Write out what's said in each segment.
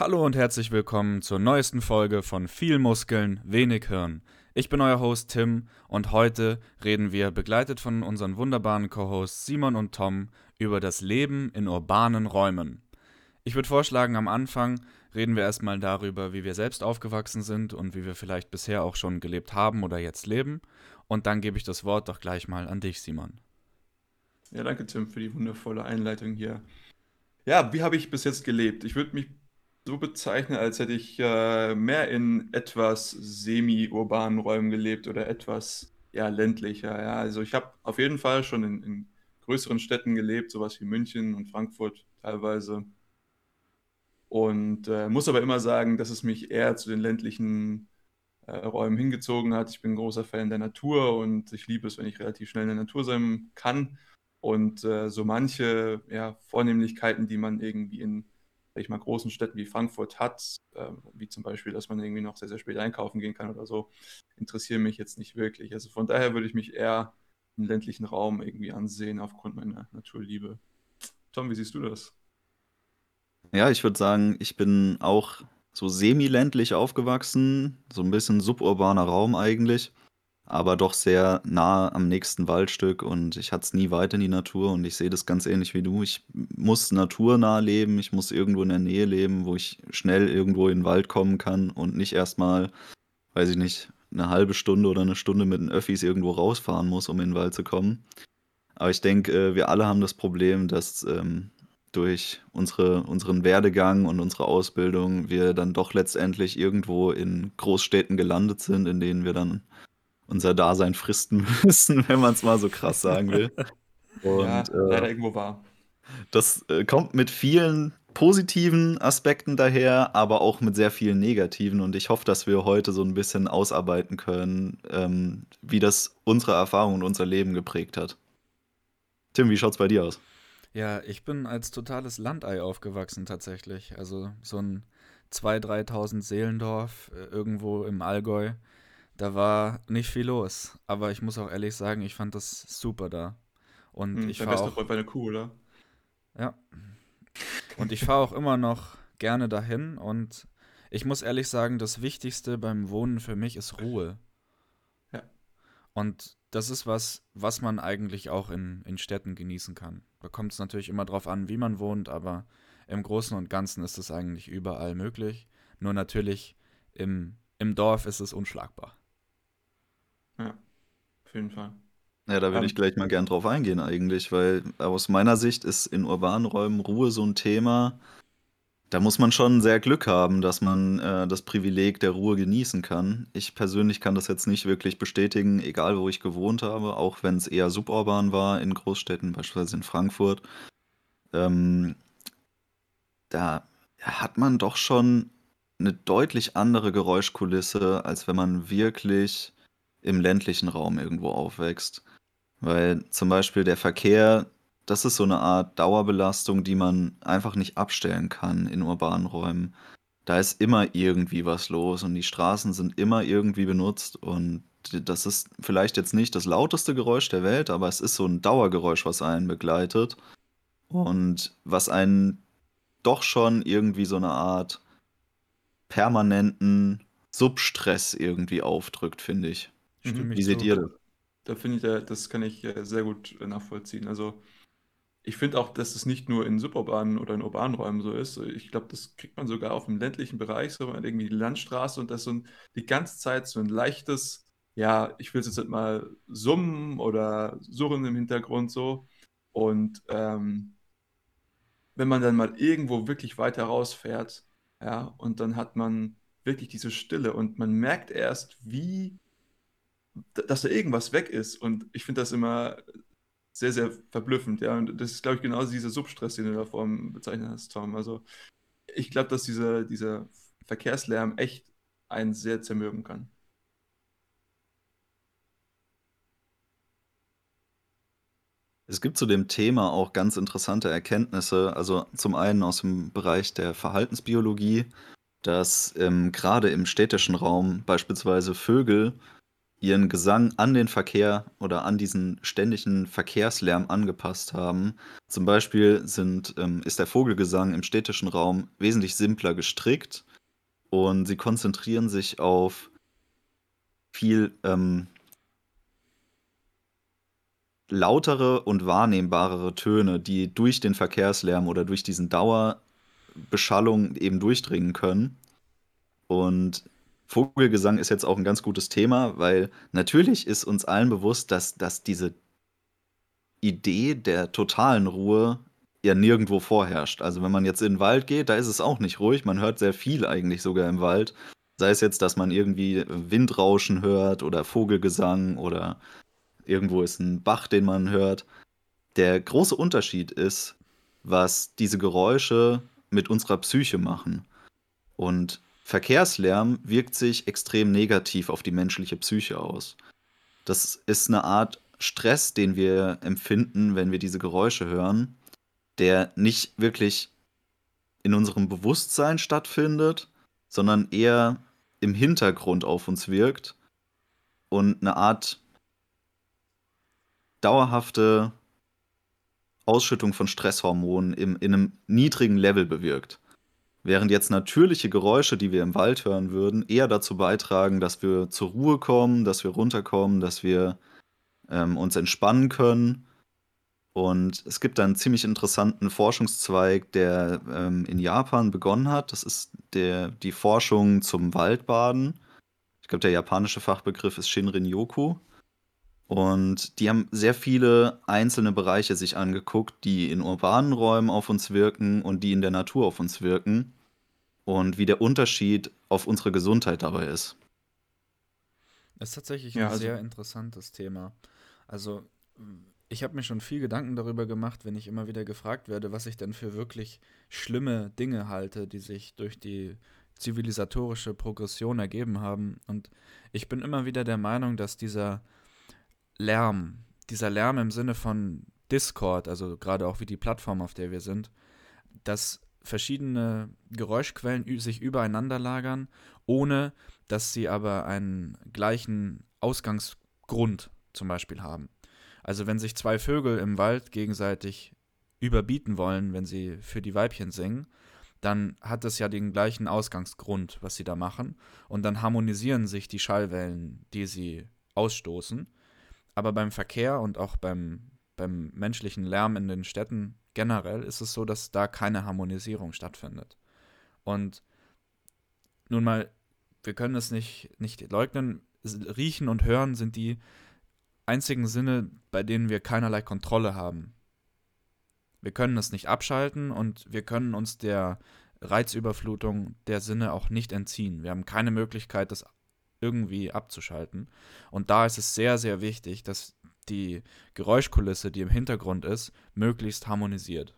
Hallo und herzlich willkommen zur neuesten Folge von Viel Muskeln, wenig Hirn. Ich bin euer Host Tim und heute reden wir, begleitet von unseren wunderbaren Co-Hosts Simon und Tom, über das Leben in urbanen Räumen. Ich würde vorschlagen, am Anfang reden wir erstmal darüber, wie wir selbst aufgewachsen sind und wie wir vielleicht bisher auch schon gelebt haben oder jetzt leben. Und dann gebe ich das Wort doch gleich mal an dich, Simon. Ja, danke Tim für die wundervolle Einleitung hier. Ja, wie habe ich bis jetzt gelebt? Ich würde mich so bezeichnen, als hätte ich äh, mehr in etwas semi-urbanen Räumen gelebt oder etwas ja, ländlicher. Ja. Also ich habe auf jeden Fall schon in, in größeren Städten gelebt, sowas wie München und Frankfurt teilweise. Und äh, muss aber immer sagen, dass es mich eher zu den ländlichen äh, Räumen hingezogen hat. Ich bin ein großer Fan der Natur und ich liebe es, wenn ich relativ schnell in der Natur sein kann. Und äh, so manche ja, Vornehmlichkeiten, die man irgendwie in ich mal, großen Städten wie Frankfurt hat, äh, wie zum Beispiel, dass man irgendwie noch sehr, sehr spät einkaufen gehen kann oder so, interessieren mich jetzt nicht wirklich. Also von daher würde ich mich eher im ländlichen Raum irgendwie ansehen, aufgrund meiner Naturliebe. Tom, wie siehst du das? Ja, ich würde sagen, ich bin auch so semi-ländlich aufgewachsen, so ein bisschen suburbaner Raum eigentlich aber doch sehr nah am nächsten Waldstück und ich hatte es nie weit in die Natur und ich sehe das ganz ähnlich wie du. Ich muss naturnah leben, ich muss irgendwo in der Nähe leben, wo ich schnell irgendwo in den Wald kommen kann und nicht erstmal, weiß ich nicht, eine halbe Stunde oder eine Stunde mit den Öffis irgendwo rausfahren muss, um in den Wald zu kommen. Aber ich denke, äh, wir alle haben das Problem, dass ähm, durch unsere, unseren Werdegang und unsere Ausbildung wir dann doch letztendlich irgendwo in Großstädten gelandet sind, in denen wir dann unser Dasein fristen müssen, wenn man es mal so krass sagen will. Und, ja, äh, leider irgendwo wahr. Das äh, kommt mit vielen positiven Aspekten daher, aber auch mit sehr vielen negativen. Und ich hoffe, dass wir heute so ein bisschen ausarbeiten können, ähm, wie das unsere Erfahrung und unser Leben geprägt hat. Tim, wie schaut es bei dir aus? Ja, ich bin als totales Landei aufgewachsen tatsächlich. Also so ein 2.000, 3.000 Seelendorf irgendwo im Allgäu. Da war nicht viel los, aber ich muss auch ehrlich sagen, ich fand das super da. Und hm, ich fahre auch bei eine Kuh, oder? Ja. Und ich fahre auch immer noch gerne dahin und ich muss ehrlich sagen, das Wichtigste beim Wohnen für mich ist Ruhe. Ja. Und das ist was, was man eigentlich auch in, in Städten genießen kann. Da kommt es natürlich immer drauf an, wie man wohnt, aber im Großen und Ganzen ist es eigentlich überall möglich. Nur natürlich im, im Dorf ist es unschlagbar. Ja, auf jeden Fall. Ja, da würde ähm, ich gleich mal gern drauf eingehen eigentlich, weil aus meiner Sicht ist in urbanen Räumen Ruhe so ein Thema. Da muss man schon sehr Glück haben, dass man äh, das Privileg der Ruhe genießen kann. Ich persönlich kann das jetzt nicht wirklich bestätigen, egal wo ich gewohnt habe, auch wenn es eher suburban war in Großstädten, beispielsweise in Frankfurt. Ähm, da hat man doch schon eine deutlich andere Geräuschkulisse, als wenn man wirklich im ländlichen Raum irgendwo aufwächst. Weil zum Beispiel der Verkehr, das ist so eine Art Dauerbelastung, die man einfach nicht abstellen kann in urbanen Räumen. Da ist immer irgendwie was los und die Straßen sind immer irgendwie benutzt und das ist vielleicht jetzt nicht das lauteste Geräusch der Welt, aber es ist so ein Dauergeräusch, was einen begleitet und was einen doch schon irgendwie so eine Art permanenten Substress irgendwie aufdrückt, finde ich. Mhm. Wie seht ihr das? Da finde ich, das kann ich äh, sehr gut nachvollziehen. Also ich finde auch, dass es nicht nur in suburbanen oder in urbanen Räumen so ist. Ich glaube, das kriegt man sogar auf dem ländlichen Bereich, so irgendwie die Landstraße und das so ein, die ganze Zeit so ein leichtes, ja, ich will es jetzt mal summen oder surren im Hintergrund so. Und ähm, wenn man dann mal irgendwo wirklich weiter rausfährt, ja, und dann hat man wirklich diese Stille und man merkt erst, wie dass da irgendwas weg ist. Und ich finde das immer sehr, sehr verblüffend, ja. Und das ist, glaube ich, genauso dieser Substress, den du da vorhin bezeichnet hast, Tom. Also ich glaube, dass dieser, dieser Verkehrslärm echt einen sehr zermürben kann. Es gibt zu dem Thema auch ganz interessante Erkenntnisse. Also zum einen aus dem Bereich der Verhaltensbiologie, dass ähm, gerade im städtischen Raum beispielsweise Vögel ihren Gesang an den Verkehr oder an diesen ständigen Verkehrslärm angepasst haben. Zum Beispiel sind, ähm, ist der Vogelgesang im städtischen Raum wesentlich simpler gestrickt und sie konzentrieren sich auf viel ähm, lautere und wahrnehmbarere Töne, die durch den Verkehrslärm oder durch diesen Dauerbeschallung eben durchdringen können. Und Vogelgesang ist jetzt auch ein ganz gutes Thema, weil natürlich ist uns allen bewusst, dass, dass diese Idee der totalen Ruhe ja nirgendwo vorherrscht. Also wenn man jetzt in den Wald geht, da ist es auch nicht ruhig. Man hört sehr viel eigentlich sogar im Wald. Sei es jetzt, dass man irgendwie Windrauschen hört oder Vogelgesang oder irgendwo ist ein Bach, den man hört. Der große Unterschied ist, was diese Geräusche mit unserer Psyche machen. Und Verkehrslärm wirkt sich extrem negativ auf die menschliche Psyche aus. Das ist eine Art Stress, den wir empfinden, wenn wir diese Geräusche hören, der nicht wirklich in unserem Bewusstsein stattfindet, sondern eher im Hintergrund auf uns wirkt und eine Art dauerhafte Ausschüttung von Stresshormonen im, in einem niedrigen Level bewirkt. Während jetzt natürliche Geräusche, die wir im Wald hören würden, eher dazu beitragen, dass wir zur Ruhe kommen, dass wir runterkommen, dass wir ähm, uns entspannen können. Und es gibt einen ziemlich interessanten Forschungszweig, der ähm, in Japan begonnen hat. Das ist der, die Forschung zum Waldbaden. Ich glaube, der japanische Fachbegriff ist Shinrin-yoku. Und die haben sehr viele einzelne Bereiche sich angeguckt, die in urbanen Räumen auf uns wirken und die in der Natur auf uns wirken. Und wie der Unterschied auf unsere Gesundheit dabei ist. Das ist tatsächlich ein ja, also sehr interessantes Thema. Also, ich habe mir schon viel Gedanken darüber gemacht, wenn ich immer wieder gefragt werde, was ich denn für wirklich schlimme Dinge halte, die sich durch die zivilisatorische Progression ergeben haben. Und ich bin immer wieder der Meinung, dass dieser Lärm, dieser Lärm im Sinne von Discord, also gerade auch wie die Plattform, auf der wir sind, dass verschiedene Geräuschquellen sich übereinander lagern, ohne dass sie aber einen gleichen Ausgangsgrund zum Beispiel haben. Also wenn sich zwei Vögel im Wald gegenseitig überbieten wollen, wenn sie für die Weibchen singen, dann hat es ja den gleichen Ausgangsgrund, was sie da machen, und dann harmonisieren sich die Schallwellen, die sie ausstoßen, aber beim Verkehr und auch beim, beim menschlichen Lärm in den Städten generell ist es so, dass da keine Harmonisierung stattfindet. Und nun mal, wir können es nicht, nicht leugnen, riechen und hören sind die einzigen Sinne, bei denen wir keinerlei Kontrolle haben. Wir können es nicht abschalten und wir können uns der Reizüberflutung der Sinne auch nicht entziehen. Wir haben keine Möglichkeit, das irgendwie abzuschalten. Und da ist es sehr, sehr wichtig, dass die Geräuschkulisse, die im Hintergrund ist, möglichst harmonisiert.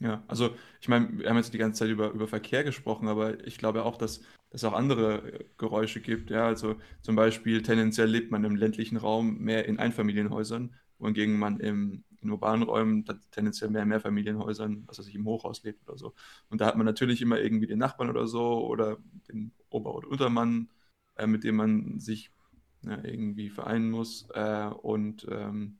Ja, also ich meine, wir haben jetzt die ganze Zeit über, über Verkehr gesprochen, aber ich glaube auch, dass es auch andere Geräusche gibt. Ja, also zum Beispiel tendenziell lebt man im ländlichen Raum mehr in Einfamilienhäusern, wohingegen man im, in urbanen Räumen tendenziell mehr in Mehrfamilienhäusern, was weiß ich, im Hochhaus lebt oder so. Und da hat man natürlich immer irgendwie den Nachbarn oder so oder den Ober- oder Untermann, äh, mit dem man sich ja, irgendwie vereinen muss. Äh, und ähm,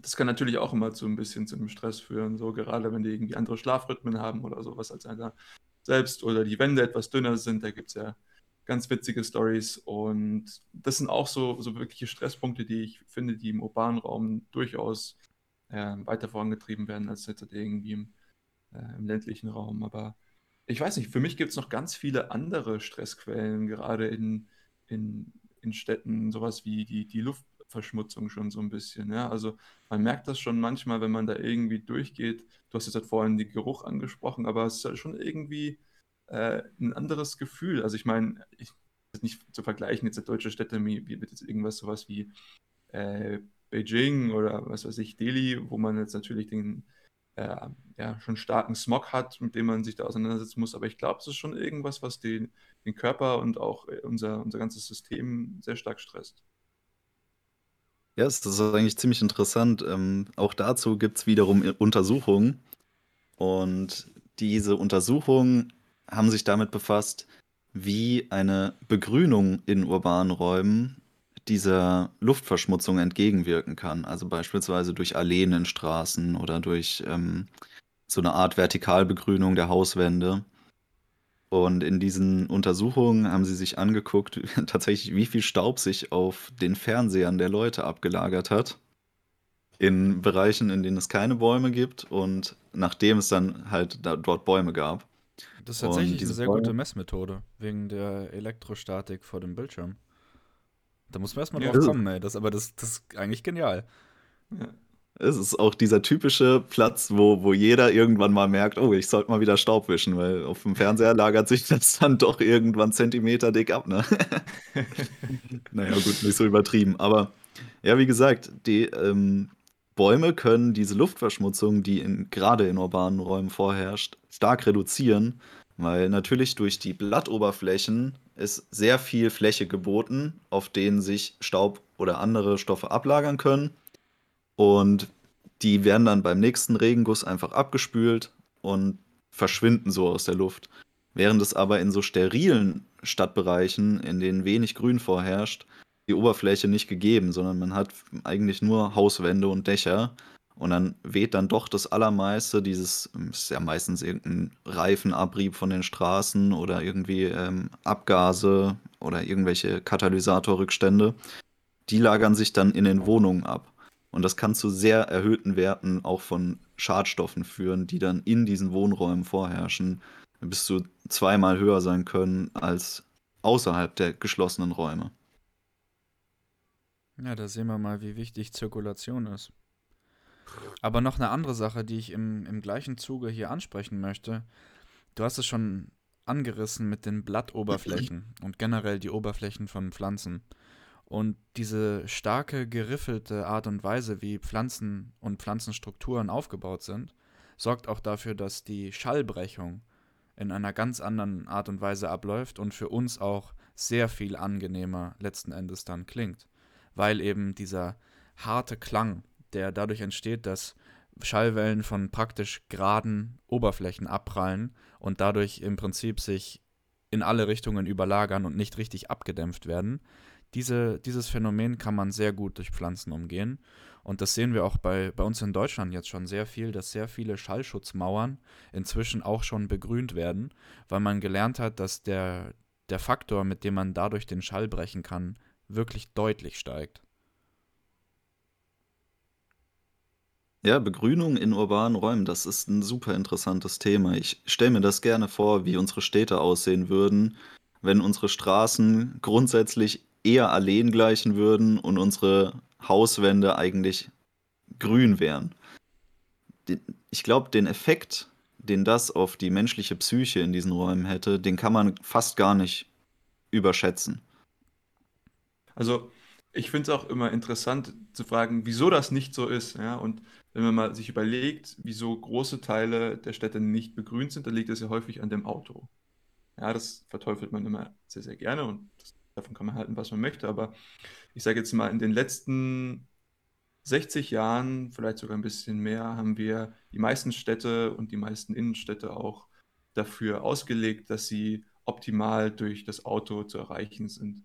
das kann natürlich auch immer zu ein bisschen zum Stress führen, so gerade wenn die irgendwie andere Schlafrhythmen haben oder sowas als einer selbst oder die Wände etwas dünner sind. Da gibt es ja ganz witzige Stories und das sind auch so, so wirkliche Stresspunkte, die ich finde, die im urbanen Raum durchaus äh, weiter vorangetrieben werden als jetzt irgendwie im, äh, im ländlichen Raum. Aber ich weiß nicht, für mich gibt es noch ganz viele andere Stressquellen, gerade in, in, in Städten, sowas wie die, die Luftverschmutzung schon so ein bisschen. Ja? Also man merkt das schon manchmal, wenn man da irgendwie durchgeht. Du hast jetzt halt vorhin den Geruch angesprochen, aber es ist halt schon irgendwie äh, ein anderes Gefühl. Also ich meine, ich nicht zu vergleichen jetzt deutsche Städte mit jetzt irgendwas sowas wie äh, Beijing oder was weiß ich, Delhi, wo man jetzt natürlich den äh, ja, schon starken Smog hat, mit dem man sich da auseinandersetzen muss. Aber ich glaube, es ist schon irgendwas, was den, den Körper und auch äh, unser, unser ganzes System sehr stark stresst. Ja, das ist eigentlich ziemlich interessant. Ähm, auch dazu gibt es wiederum Untersuchungen. Und diese Untersuchungen haben sich damit befasst, wie eine Begrünung in urbanen Räumen dieser Luftverschmutzung entgegenwirken kann. Also beispielsweise durch Alleen in Straßen oder durch ähm, so eine Art Vertikalbegrünung der Hauswände. Und in diesen Untersuchungen haben sie sich angeguckt, tatsächlich, wie viel Staub sich auf den Fernsehern der Leute abgelagert hat. In Bereichen, in denen es keine Bäume gibt und nachdem es dann halt da, dort Bäume gab. Das ist tatsächlich eine sehr Bäume, gute Messmethode, wegen der Elektrostatik vor dem Bildschirm. Da muss man erstmal ja, drauf kommen, ey. Das, aber das, das ist eigentlich genial. Ja. Es ist auch dieser typische Platz, wo, wo jeder irgendwann mal merkt, oh, ich sollte mal wieder Staub wischen, weil auf dem Fernseher lagert sich das dann doch irgendwann Zentimeter dick ab, ne? naja, gut, nicht so übertrieben. Aber ja, wie gesagt, die ähm, Bäume können diese Luftverschmutzung, die in, gerade in urbanen Räumen vorherrscht, stark reduzieren, weil natürlich durch die Blattoberflächen ist sehr viel Fläche geboten, auf denen sich Staub oder andere Stoffe ablagern können. Und die werden dann beim nächsten Regenguss einfach abgespült und verschwinden so aus der Luft. Während es aber in so sterilen Stadtbereichen, in denen wenig Grün vorherrscht, die Oberfläche nicht gegeben, sondern man hat eigentlich nur Hauswände und Dächer. Und dann weht dann doch das Allermeiste, dieses ist ja meistens irgendein Reifenabrieb von den Straßen oder irgendwie ähm, Abgase oder irgendwelche Katalysatorrückstände, die lagern sich dann in den Wohnungen ab. Und das kann zu sehr erhöhten Werten auch von Schadstoffen führen, die dann in diesen Wohnräumen vorherrschen, bis zu zweimal höher sein können als außerhalb der geschlossenen Räume. Ja, da sehen wir mal, wie wichtig Zirkulation ist. Aber noch eine andere Sache, die ich im, im gleichen Zuge hier ansprechen möchte. Du hast es schon angerissen mit den Blattoberflächen und generell die Oberflächen von Pflanzen. Und diese starke, geriffelte Art und Weise, wie Pflanzen und Pflanzenstrukturen aufgebaut sind, sorgt auch dafür, dass die Schallbrechung in einer ganz anderen Art und Weise abläuft und für uns auch sehr viel angenehmer letzten Endes dann klingt. Weil eben dieser harte Klang der dadurch entsteht, dass Schallwellen von praktisch geraden Oberflächen abprallen und dadurch im Prinzip sich in alle Richtungen überlagern und nicht richtig abgedämpft werden. Diese, dieses Phänomen kann man sehr gut durch Pflanzen umgehen. Und das sehen wir auch bei, bei uns in Deutschland jetzt schon sehr viel, dass sehr viele Schallschutzmauern inzwischen auch schon begrünt werden, weil man gelernt hat, dass der, der Faktor, mit dem man dadurch den Schall brechen kann, wirklich deutlich steigt. Ja, Begrünung in urbanen Räumen, das ist ein super interessantes Thema. Ich stelle mir das gerne vor, wie unsere Städte aussehen würden, wenn unsere Straßen grundsätzlich eher Alleen gleichen würden und unsere Hauswände eigentlich grün wären. ich glaube, den Effekt, den das auf die menschliche Psyche in diesen Räumen hätte, den kann man fast gar nicht überschätzen. Also, ich finde es auch immer interessant zu fragen, wieso das nicht so ist, ja, und wenn man mal sich überlegt, wieso große Teile der Städte nicht begrünt sind, dann liegt es ja häufig an dem Auto. Ja, das verteufelt man immer sehr, sehr gerne und das, davon kann man halten, was man möchte. Aber ich sage jetzt mal, in den letzten 60 Jahren, vielleicht sogar ein bisschen mehr, haben wir die meisten Städte und die meisten Innenstädte auch dafür ausgelegt, dass sie optimal durch das Auto zu erreichen sind.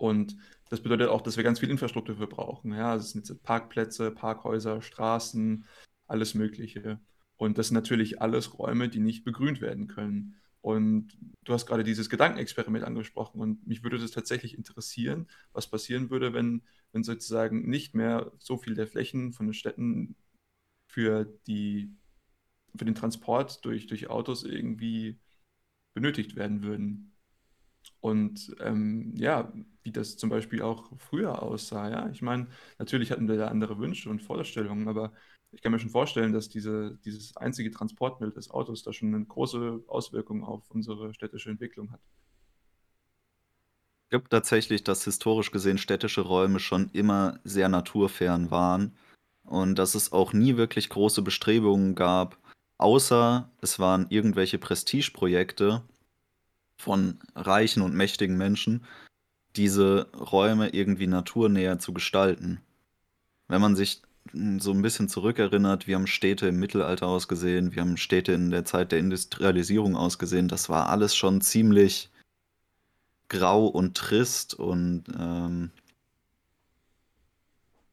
Und das bedeutet auch, dass wir ganz viel Infrastruktur für brauchen. Ja, das sind jetzt Parkplätze, Parkhäuser, Straßen, alles Mögliche. Und das sind natürlich alles Räume, die nicht begrünt werden können. Und du hast gerade dieses Gedankenexperiment angesprochen und mich würde das tatsächlich interessieren, was passieren würde, wenn, wenn sozusagen nicht mehr so viel der Flächen von den Städten für, die, für den Transport durch, durch Autos irgendwie benötigt werden würden. Und ähm, ja, wie das zum Beispiel auch früher aussah. Ja, ich meine, natürlich hatten wir da andere Wünsche und Vorstellungen, aber ich kann mir schon vorstellen, dass diese, dieses einzige Transportmittel des Autos da schon eine große Auswirkung auf unsere städtische Entwicklung hat. Glaube tatsächlich, dass historisch gesehen städtische Räume schon immer sehr naturfern waren und dass es auch nie wirklich große Bestrebungen gab, außer es waren irgendwelche Prestigeprojekte, von reichen und mächtigen Menschen, diese Räume irgendwie naturnäher zu gestalten. Wenn man sich so ein bisschen zurückerinnert, wir haben Städte im Mittelalter ausgesehen, wir haben Städte in der Zeit der Industrialisierung ausgesehen, das war alles schon ziemlich grau und trist und ähm,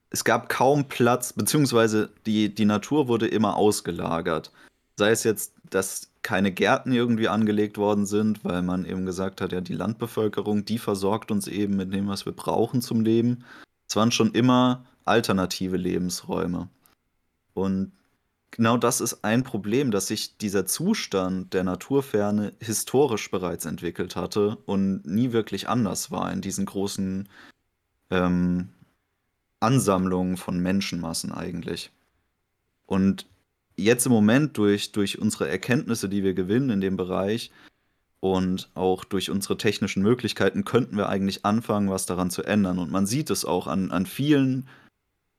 es gab kaum Platz, beziehungsweise die, die Natur wurde immer ausgelagert. Sei es jetzt, dass keine Gärten irgendwie angelegt worden sind, weil man eben gesagt hat, ja, die Landbevölkerung, die versorgt uns eben mit dem, was wir brauchen zum Leben. Es waren schon immer alternative Lebensräume. Und genau das ist ein Problem, dass sich dieser Zustand der Naturferne historisch bereits entwickelt hatte und nie wirklich anders war in diesen großen ähm, Ansammlungen von Menschenmassen eigentlich. Und jetzt im Moment durch, durch unsere Erkenntnisse, die wir gewinnen in dem Bereich und auch durch unsere technischen Möglichkeiten könnten wir eigentlich anfangen, was daran zu ändern. Und man sieht es auch an, an vielen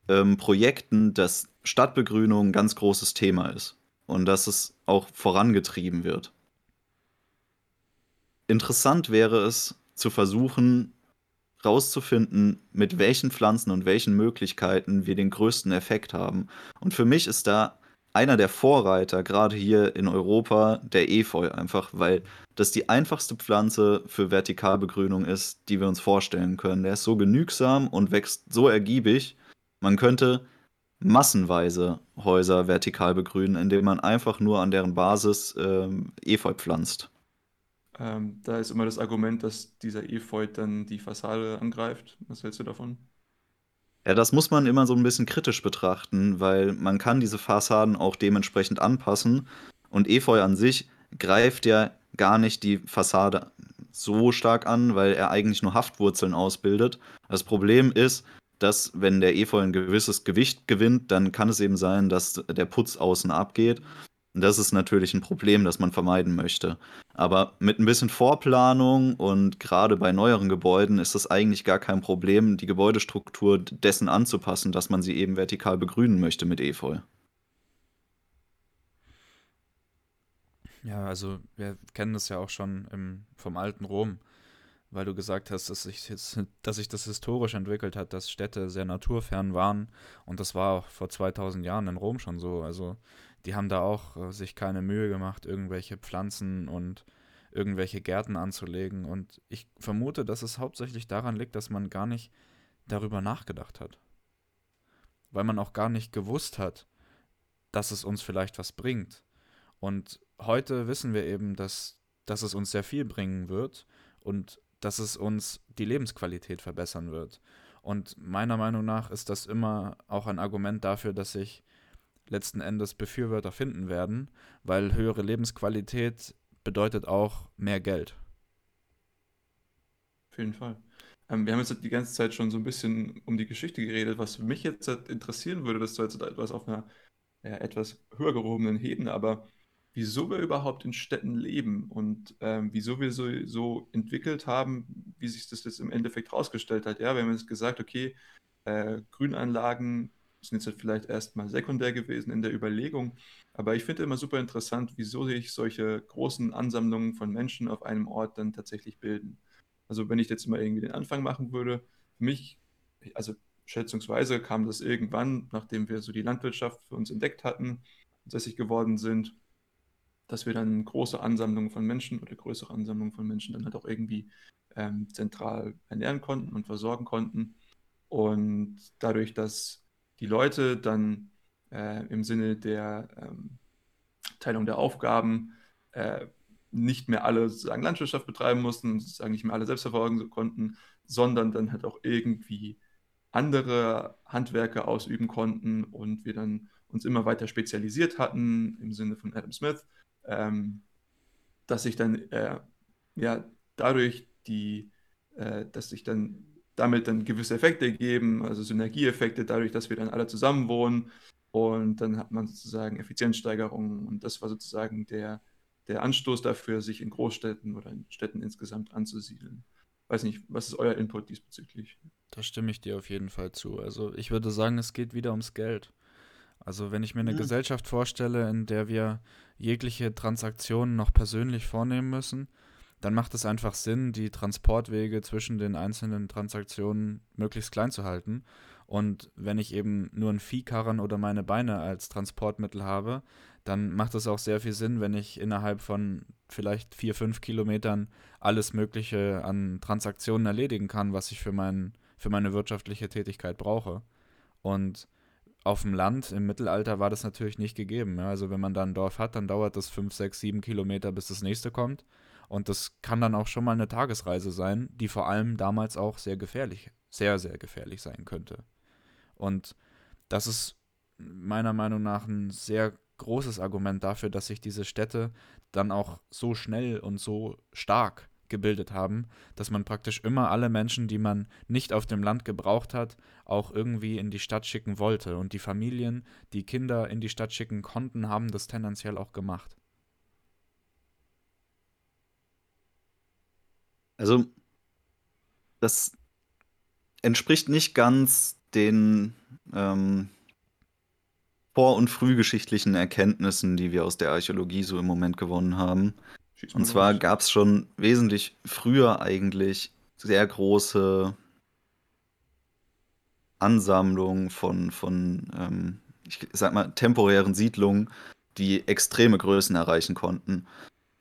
ähm, Projekten, dass Stadtbegrünung ein ganz großes Thema ist und dass es auch vorangetrieben wird. Interessant wäre es zu versuchen, rauszufinden, mit welchen Pflanzen und welchen Möglichkeiten wir den größten Effekt haben. Und für mich ist da einer der Vorreiter, gerade hier in Europa, der Efeu einfach, weil das die einfachste Pflanze für Vertikalbegrünung ist, die wir uns vorstellen können. Der ist so genügsam und wächst so ergiebig, man könnte massenweise Häuser vertikal begrünen, indem man einfach nur an deren Basis ähm, Efeu pflanzt. Ähm, da ist immer das Argument, dass dieser Efeu dann die Fassade angreift. Was hältst du davon? Ja, das muss man immer so ein bisschen kritisch betrachten, weil man kann diese Fassaden auch dementsprechend anpassen. Und Efeu an sich greift ja gar nicht die Fassade so stark an, weil er eigentlich nur Haftwurzeln ausbildet. Das Problem ist, dass wenn der Efeu ein gewisses Gewicht gewinnt, dann kann es eben sein, dass der Putz außen abgeht. Das ist natürlich ein Problem, das man vermeiden möchte. Aber mit ein bisschen Vorplanung und gerade bei neueren Gebäuden ist es eigentlich gar kein Problem, die Gebäudestruktur dessen anzupassen, dass man sie eben vertikal begrünen möchte mit Efeu. Ja, also wir kennen das ja auch schon im, vom alten Rom weil du gesagt hast, dass sich, dass sich das historisch entwickelt hat, dass Städte sehr naturfern waren. Und das war auch vor 2000 Jahren in Rom schon so. Also die haben da auch äh, sich keine Mühe gemacht, irgendwelche Pflanzen und irgendwelche Gärten anzulegen. Und ich vermute, dass es hauptsächlich daran liegt, dass man gar nicht darüber nachgedacht hat. Weil man auch gar nicht gewusst hat, dass es uns vielleicht was bringt. Und heute wissen wir eben, dass, dass es uns sehr viel bringen wird. Und dass es uns die Lebensqualität verbessern wird. Und meiner Meinung nach ist das immer auch ein Argument dafür, dass sich letzten Endes Befürworter finden werden, weil höhere Lebensqualität bedeutet auch mehr Geld. Auf jeden Fall. Ähm, wir haben jetzt die ganze Zeit schon so ein bisschen um die Geschichte geredet. Was mich jetzt interessieren würde, das ist jetzt etwas auf einer ja, etwas höher gehobenen Ebene, aber wieso wir überhaupt in Städten leben und ähm, wieso wir so, so entwickelt haben, wie sich das jetzt im Endeffekt herausgestellt hat. Ja, wir haben jetzt gesagt, okay, äh, Grünanlagen sind jetzt vielleicht erstmal sekundär gewesen in der Überlegung, aber ich finde immer super interessant, wieso sich solche großen Ansammlungen von Menschen auf einem Ort dann tatsächlich bilden. Also wenn ich jetzt mal irgendwie den Anfang machen würde, für mich, also schätzungsweise kam das irgendwann, nachdem wir so die Landwirtschaft für uns entdeckt hatten, ansässig geworden sind, dass wir dann große Ansammlungen von Menschen oder größere Ansammlungen von Menschen dann halt auch irgendwie ähm, zentral ernähren konnten und versorgen konnten. Und dadurch, dass die Leute dann äh, im Sinne der ähm, Teilung der Aufgaben äh, nicht mehr alle sozusagen Landwirtschaft betreiben mussten sozusagen nicht mehr alle selbst verfolgen konnten, sondern dann halt auch irgendwie andere Handwerke ausüben konnten und wir dann uns immer weiter spezialisiert hatten im Sinne von Adam Smith ähm, dass sich dann äh, ja dadurch die, äh, dass sich dann damit dann gewisse Effekte geben, also Synergieeffekte, dadurch, dass wir dann alle zusammen wohnen und dann hat man sozusagen Effizienzsteigerungen und das war sozusagen der, der Anstoß dafür, sich in Großstädten oder in Städten insgesamt anzusiedeln. Weiß nicht, was ist euer Input diesbezüglich? Da stimme ich dir auf jeden Fall zu. Also ich würde sagen, es geht wieder ums Geld. Also wenn ich mir eine ja. Gesellschaft vorstelle, in der wir jegliche Transaktionen noch persönlich vornehmen müssen, dann macht es einfach Sinn, die Transportwege zwischen den einzelnen Transaktionen möglichst klein zu halten. Und wenn ich eben nur einen Viehkarren oder meine Beine als Transportmittel habe, dann macht es auch sehr viel Sinn, wenn ich innerhalb von vielleicht vier, fünf Kilometern alles Mögliche an Transaktionen erledigen kann, was ich für, mein, für meine wirtschaftliche Tätigkeit brauche. Und auf dem Land im Mittelalter war das natürlich nicht gegeben. Also wenn man da ein Dorf hat, dann dauert das fünf, sechs, sieben Kilometer, bis das nächste kommt. Und das kann dann auch schon mal eine Tagesreise sein, die vor allem damals auch sehr gefährlich, sehr, sehr gefährlich sein könnte. Und das ist meiner Meinung nach ein sehr großes Argument dafür, dass sich diese Städte dann auch so schnell und so stark gebildet haben, dass man praktisch immer alle Menschen, die man nicht auf dem Land gebraucht hat, auch irgendwie in die Stadt schicken wollte. Und die Familien, die Kinder in die Stadt schicken konnten, haben das tendenziell auch gemacht. Also, das entspricht nicht ganz den ähm, vor- und frühgeschichtlichen Erkenntnissen, die wir aus der Archäologie so im Moment gewonnen haben. Und zwar gab es schon wesentlich früher eigentlich sehr große Ansammlungen von, von ähm, ich sag mal, temporären Siedlungen, die extreme Größen erreichen konnten.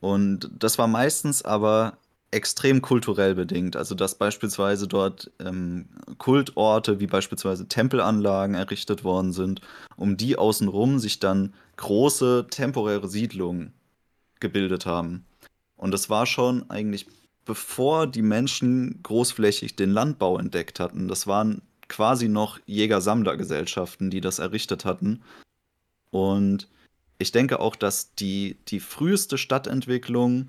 Und das war meistens aber extrem kulturell bedingt. Also dass beispielsweise dort ähm, Kultorte wie beispielsweise Tempelanlagen errichtet worden sind, um die außenrum sich dann große temporäre Siedlungen gebildet haben. Und das war schon eigentlich bevor die Menschen großflächig den Landbau entdeckt hatten. Das waren quasi noch Jäger-Sammler-Gesellschaften, die das errichtet hatten. Und ich denke auch, dass die, die früheste Stadtentwicklung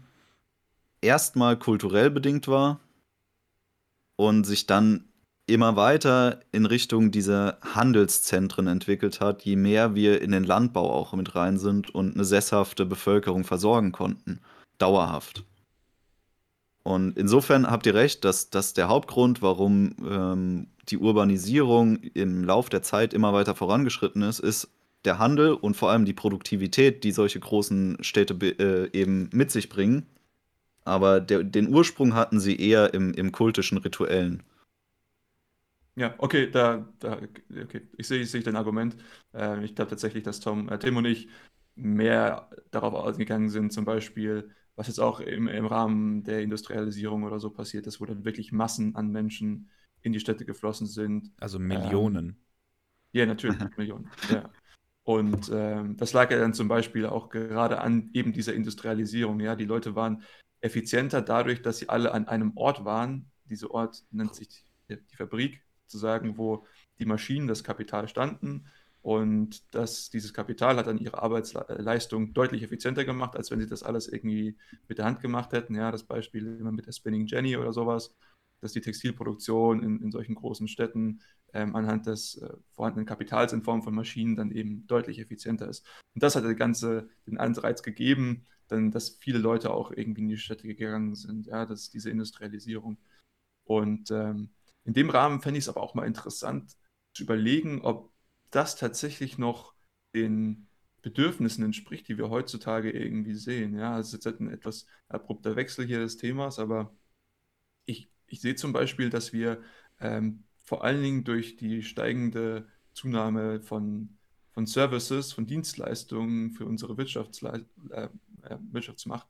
erstmal kulturell bedingt war und sich dann immer weiter in Richtung dieser Handelszentren entwickelt hat, je mehr wir in den Landbau auch mit rein sind und eine sesshafte Bevölkerung versorgen konnten, dauerhaft. Und insofern habt ihr recht, dass das der Hauptgrund, warum ähm, die Urbanisierung im Lauf der Zeit immer weiter vorangeschritten ist, ist der Handel und vor allem die Produktivität, die solche großen Städte äh, eben mit sich bringen aber der, den Ursprung hatten sie eher im, im kultischen Rituellen. Ja, okay, da, da okay. ich sehe ich seh dein Argument. Äh, ich glaube tatsächlich, dass Tom, äh, Tim und ich mehr darauf ausgegangen sind, zum Beispiel, was jetzt auch im, im Rahmen der Industrialisierung oder so passiert ist, wo dann wirklich Massen an Menschen in die Städte geflossen sind. Also Millionen. Ähm, ja, natürlich, Millionen. Ja. Und ähm, das lag ja dann zum Beispiel auch gerade an eben dieser Industrialisierung. Ja, die Leute waren effizienter dadurch, dass sie alle an einem Ort waren. Dieser Ort nennt sich die, Fabrik, sozusagen, wo die Maschinen, das Kapital standen. Und das, dieses Kapital hat dann ihre Arbeitsleistung deutlich effizienter gemacht, als wenn sie das alles irgendwie mit der Hand gemacht hätten. Ja, das Beispiel immer mit der Spinning Jenny oder sowas, dass die Textilproduktion in, in solchen großen Städten ähm, anhand des äh, vorhandenen Kapitals in Form von Maschinen dann eben deutlich effizienter ist. Und das hat der ganze den Anreiz gegeben, dann, dass viele Leute auch irgendwie in die Städte gegangen sind, ja, das ist diese Industrialisierung. Und ähm, in dem Rahmen fände ich es aber auch mal interessant zu überlegen, ob das tatsächlich noch den Bedürfnissen entspricht, die wir heutzutage irgendwie sehen. Ja, es ist jetzt ein etwas abrupter Wechsel hier des Themas, aber ich, ich sehe zum Beispiel, dass wir ähm, vor allen Dingen durch die steigende Zunahme von, von Services, von Dienstleistungen für unsere Wirtschaftsle äh, äh, Wirtschaftsmacht,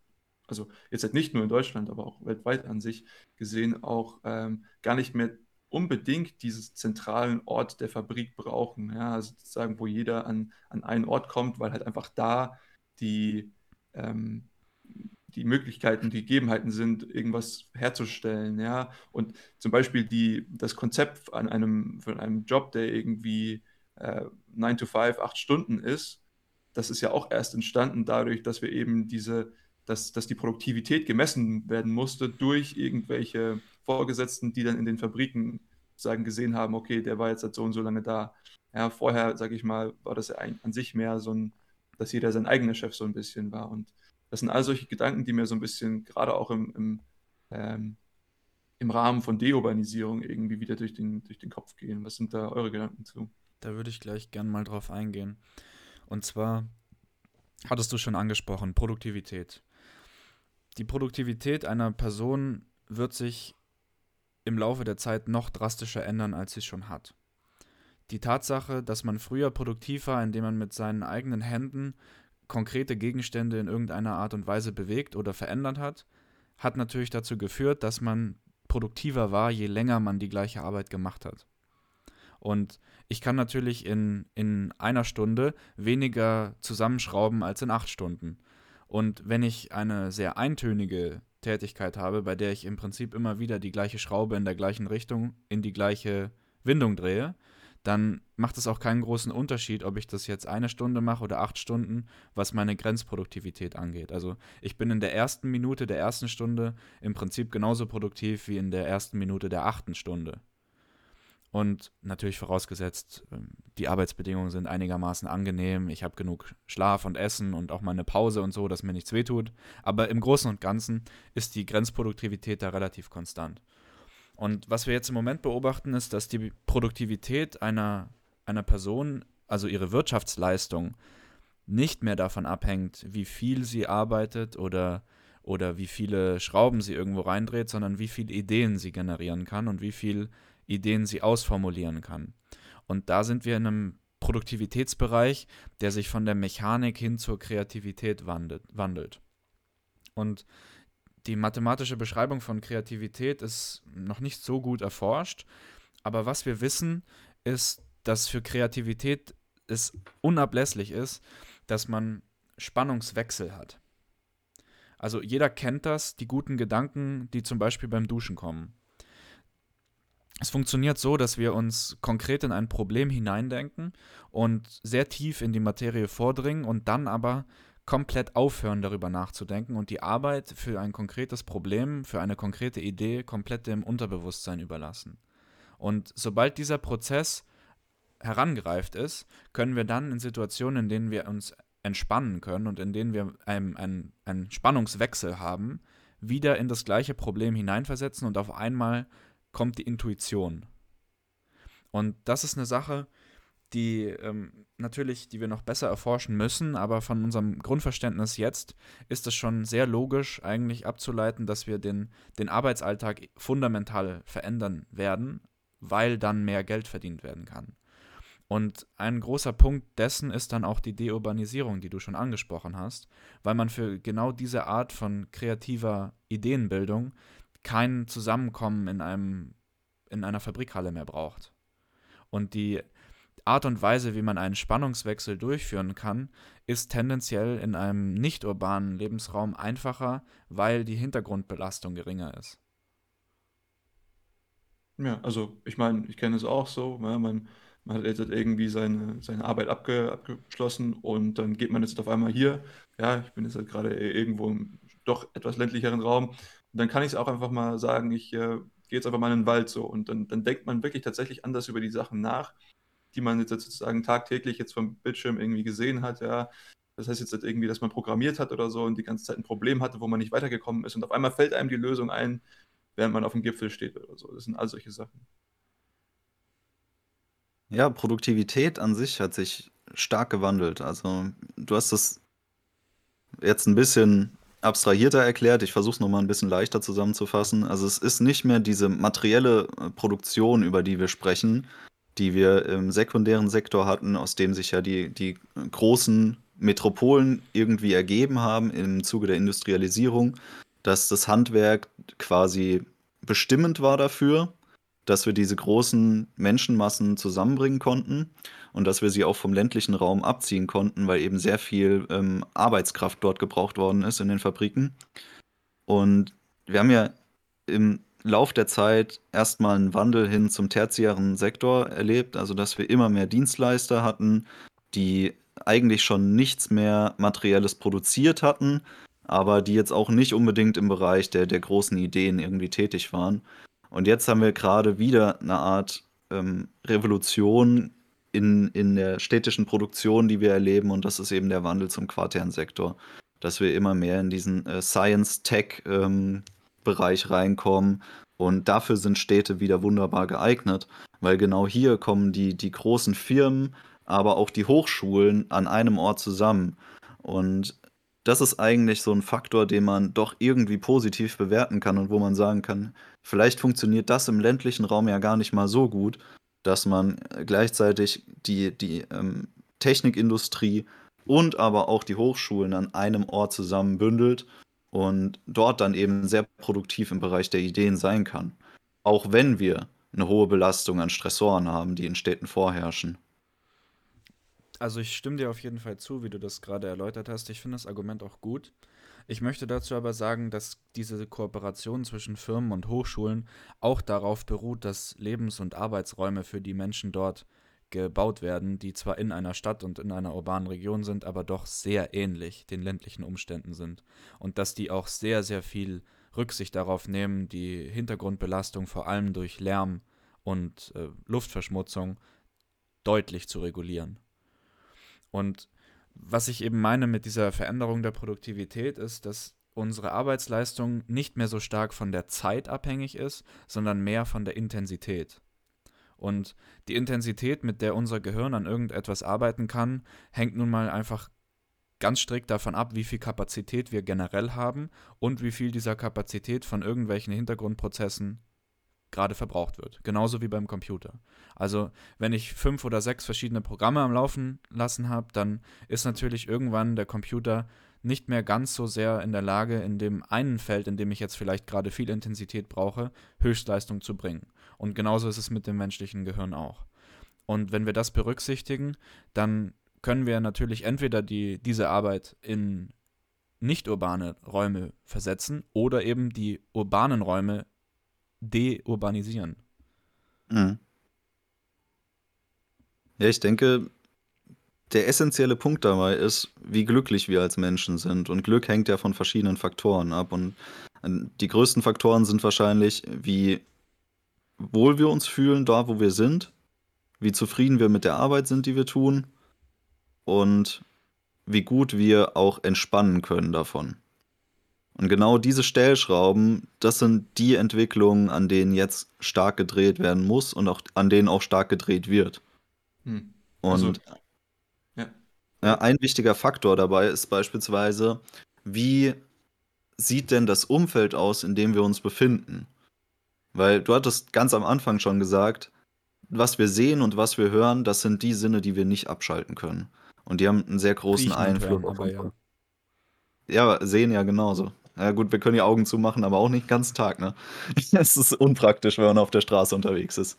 also jetzt halt nicht nur in Deutschland, aber auch weltweit an sich gesehen, auch ähm, gar nicht mehr unbedingt diesen zentralen Ort der Fabrik brauchen. Ja, also sozusagen, wo jeder an, an einen Ort kommt, weil halt einfach da die, ähm, die Möglichkeiten, die Gegebenheiten sind, irgendwas herzustellen. Ja, und zum Beispiel die, das Konzept an einem, von einem Job, der irgendwie äh, 9 to 5, 8 Stunden ist, das ist ja auch erst entstanden dadurch, dass wir eben diese, dass, dass die Produktivität gemessen werden musste durch irgendwelche Vorgesetzten, die dann in den Fabriken sagen gesehen haben, okay, der war jetzt seit so und so lange da. Ja, vorher, sage ich mal, war das ja an sich mehr so ein, dass jeder sein eigener Chef so ein bisschen war. Und das sind all solche Gedanken, die mir so ein bisschen, gerade auch im, im, ähm, im Rahmen von Deurbanisierung irgendwie wieder durch den, durch den Kopf gehen. Was sind da eure Gedanken zu? Da würde ich gleich gern mal drauf eingehen. Und zwar hattest du schon angesprochen, Produktivität. Die Produktivität einer Person wird sich im Laufe der Zeit noch drastischer ändern, als sie schon hat. die Tatsache, dass man früher produktiv war, indem man mit seinen eigenen Händen konkrete Gegenstände in irgendeiner Art und Weise bewegt oder verändert hat, hat natürlich dazu geführt, dass man produktiver war, je länger man die gleiche Arbeit gemacht hat. Und ich kann natürlich in, in einer Stunde weniger zusammenschrauben als in acht Stunden. Und wenn ich eine sehr eintönige Tätigkeit habe, bei der ich im Prinzip immer wieder die gleiche Schraube in der gleichen Richtung in die gleiche Windung drehe, dann macht es auch keinen großen Unterschied, ob ich das jetzt eine Stunde mache oder acht Stunden, was meine Grenzproduktivität angeht. Also ich bin in der ersten Minute der ersten Stunde im Prinzip genauso produktiv wie in der ersten Minute der achten Stunde. Und natürlich vorausgesetzt, ähm, die Arbeitsbedingungen sind einigermaßen angenehm. Ich habe genug Schlaf und Essen und auch mal eine Pause und so, dass mir nichts wehtut. Aber im Großen und Ganzen ist die Grenzproduktivität da relativ konstant. Und was wir jetzt im Moment beobachten, ist, dass die Produktivität einer, einer Person, also ihre Wirtschaftsleistung, nicht mehr davon abhängt, wie viel sie arbeitet oder, oder wie viele Schrauben sie irgendwo reindreht, sondern wie viele Ideen sie generieren kann und wie viel Ideen sie ausformulieren kann. Und da sind wir in einem Produktivitätsbereich, der sich von der Mechanik hin zur Kreativität wandelt. Und die mathematische Beschreibung von Kreativität ist noch nicht so gut erforscht, aber was wir wissen, ist, dass für Kreativität es unablässlich ist, dass man Spannungswechsel hat. Also jeder kennt das, die guten Gedanken, die zum Beispiel beim Duschen kommen. Es funktioniert so, dass wir uns konkret in ein Problem hineindenken und sehr tief in die Materie vordringen und dann aber komplett aufhören, darüber nachzudenken und die Arbeit für ein konkretes Problem, für eine konkrete Idee komplett dem Unterbewusstsein überlassen. Und sobald dieser Prozess herangereift ist, können wir dann in Situationen, in denen wir uns entspannen können und in denen wir einen, einen, einen Spannungswechsel haben, wieder in das gleiche Problem hineinversetzen und auf einmal kommt die Intuition. Und das ist eine Sache, die ähm, natürlich, die wir noch besser erforschen müssen, aber von unserem Grundverständnis jetzt ist es schon sehr logisch eigentlich abzuleiten, dass wir den, den Arbeitsalltag fundamental verändern werden, weil dann mehr Geld verdient werden kann. Und ein großer Punkt dessen ist dann auch die Deurbanisierung, die du schon angesprochen hast, weil man für genau diese Art von kreativer Ideenbildung kein Zusammenkommen in einem in einer Fabrikhalle mehr braucht. Und die Art und Weise, wie man einen Spannungswechsel durchführen kann, ist tendenziell in einem nicht urbanen Lebensraum einfacher, weil die Hintergrundbelastung geringer ist. Ja, also ich meine, ich kenne es auch so, ne, man, man hat jetzt irgendwie seine, seine Arbeit abge, abgeschlossen und dann geht man jetzt auf einmal hier, ja, ich bin jetzt halt gerade irgendwo im doch etwas ländlicheren Raum und dann kann ich es auch einfach mal sagen, ich äh, gehe jetzt einfach mal in den Wald so. Und dann, dann denkt man wirklich tatsächlich anders über die Sachen nach, die man jetzt sozusagen tagtäglich jetzt vom Bildschirm irgendwie gesehen hat, ja. Das heißt jetzt irgendwie, dass man programmiert hat oder so und die ganze Zeit ein Problem hatte, wo man nicht weitergekommen ist und auf einmal fällt einem die Lösung ein, während man auf dem Gipfel steht oder so. Das sind all solche Sachen. Ja, Produktivität an sich hat sich stark gewandelt. Also du hast das jetzt ein bisschen abstrahierter erklärt. Ich versuche es nochmal ein bisschen leichter zusammenzufassen. Also es ist nicht mehr diese materielle äh, Produktion, über die wir sprechen, die wir im sekundären Sektor hatten, aus dem sich ja die, die großen Metropolen irgendwie ergeben haben im Zuge der Industrialisierung, dass das Handwerk quasi bestimmend war dafür, dass wir diese großen Menschenmassen zusammenbringen konnten und dass wir sie auch vom ländlichen Raum abziehen konnten, weil eben sehr viel ähm, Arbeitskraft dort gebraucht worden ist in den Fabriken. Und wir haben ja im Lauf der Zeit erstmal einen Wandel hin zum tertiären Sektor erlebt, also dass wir immer mehr Dienstleister hatten, die eigentlich schon nichts mehr Materielles produziert hatten, aber die jetzt auch nicht unbedingt im Bereich der, der großen Ideen irgendwie tätig waren. Und jetzt haben wir gerade wieder eine Art ähm, Revolution in, in der städtischen Produktion, die wir erleben, und das ist eben der Wandel zum Quartärsektor, dass wir immer mehr in diesen äh, Science-Tech-Bereich ähm, reinkommen. Und dafür sind Städte wieder wunderbar geeignet, weil genau hier kommen die, die großen Firmen, aber auch die Hochschulen an einem Ort zusammen. Und das ist eigentlich so ein Faktor, den man doch irgendwie positiv bewerten kann und wo man sagen kann, vielleicht funktioniert das im ländlichen Raum ja gar nicht mal so gut, dass man gleichzeitig die, die ähm, Technikindustrie und aber auch die Hochschulen an einem Ort zusammenbündelt und dort dann eben sehr produktiv im Bereich der Ideen sein kann. Auch wenn wir eine hohe Belastung an Stressoren haben, die in Städten vorherrschen. Also ich stimme dir auf jeden Fall zu, wie du das gerade erläutert hast. Ich finde das Argument auch gut. Ich möchte dazu aber sagen, dass diese Kooperation zwischen Firmen und Hochschulen auch darauf beruht, dass Lebens- und Arbeitsräume für die Menschen dort gebaut werden, die zwar in einer Stadt und in einer urbanen Region sind, aber doch sehr ähnlich den ländlichen Umständen sind. Und dass die auch sehr, sehr viel Rücksicht darauf nehmen, die Hintergrundbelastung vor allem durch Lärm und äh, Luftverschmutzung deutlich zu regulieren. Und was ich eben meine mit dieser Veränderung der Produktivität ist, dass unsere Arbeitsleistung nicht mehr so stark von der Zeit abhängig ist, sondern mehr von der Intensität. Und die Intensität, mit der unser Gehirn an irgendetwas arbeiten kann, hängt nun mal einfach ganz strikt davon ab, wie viel Kapazität wir generell haben und wie viel dieser Kapazität von irgendwelchen Hintergrundprozessen gerade verbraucht wird. Genauso wie beim Computer. Also wenn ich fünf oder sechs verschiedene Programme am Laufen lassen habe, dann ist natürlich irgendwann der Computer nicht mehr ganz so sehr in der Lage, in dem einen Feld, in dem ich jetzt vielleicht gerade viel Intensität brauche, Höchstleistung zu bringen. Und genauso ist es mit dem menschlichen Gehirn auch. Und wenn wir das berücksichtigen, dann können wir natürlich entweder die, diese Arbeit in nicht urbane Räume versetzen oder eben die urbanen Räume deurbanisieren. Mhm. Ja, ich denke, der essentielle Punkt dabei ist, wie glücklich wir als Menschen sind. Und Glück hängt ja von verschiedenen Faktoren ab. Und die größten Faktoren sind wahrscheinlich, wie wohl wir uns fühlen, da wo wir sind, wie zufrieden wir mit der Arbeit sind, die wir tun und wie gut wir auch entspannen können davon. Und genau diese Stellschrauben, das sind die Entwicklungen, an denen jetzt stark gedreht werden muss und auch an denen auch stark gedreht wird. Hm. Also, und ja. Ja, ein wichtiger Faktor dabei ist beispielsweise, wie sieht denn das Umfeld aus, in dem wir uns befinden? Weil du hattest ganz am Anfang schon gesagt, was wir sehen und was wir hören, das sind die Sinne, die wir nicht abschalten können. Und die haben einen sehr großen Einfluss auf uns. Ja. ja, sehen ja genauso. Ja gut, wir können die Augen zumachen, aber auch nicht den ganzen Tag, ne? Es ist unpraktisch, wenn man auf der Straße unterwegs ist.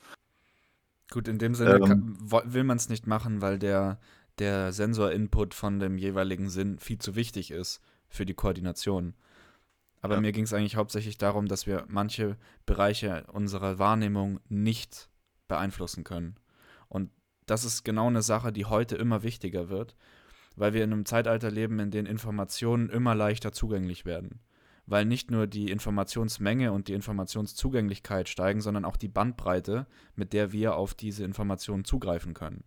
Gut, in dem Sinne ähm, will man es nicht machen, weil der, der Sensor-Input von dem jeweiligen Sinn viel zu wichtig ist für die Koordination. Aber ja. mir ging es eigentlich hauptsächlich darum, dass wir manche Bereiche unserer Wahrnehmung nicht beeinflussen können. Und das ist genau eine Sache, die heute immer wichtiger wird, weil wir in einem Zeitalter leben, in dem Informationen immer leichter zugänglich werden weil nicht nur die Informationsmenge und die Informationszugänglichkeit steigen, sondern auch die Bandbreite, mit der wir auf diese Informationen zugreifen können.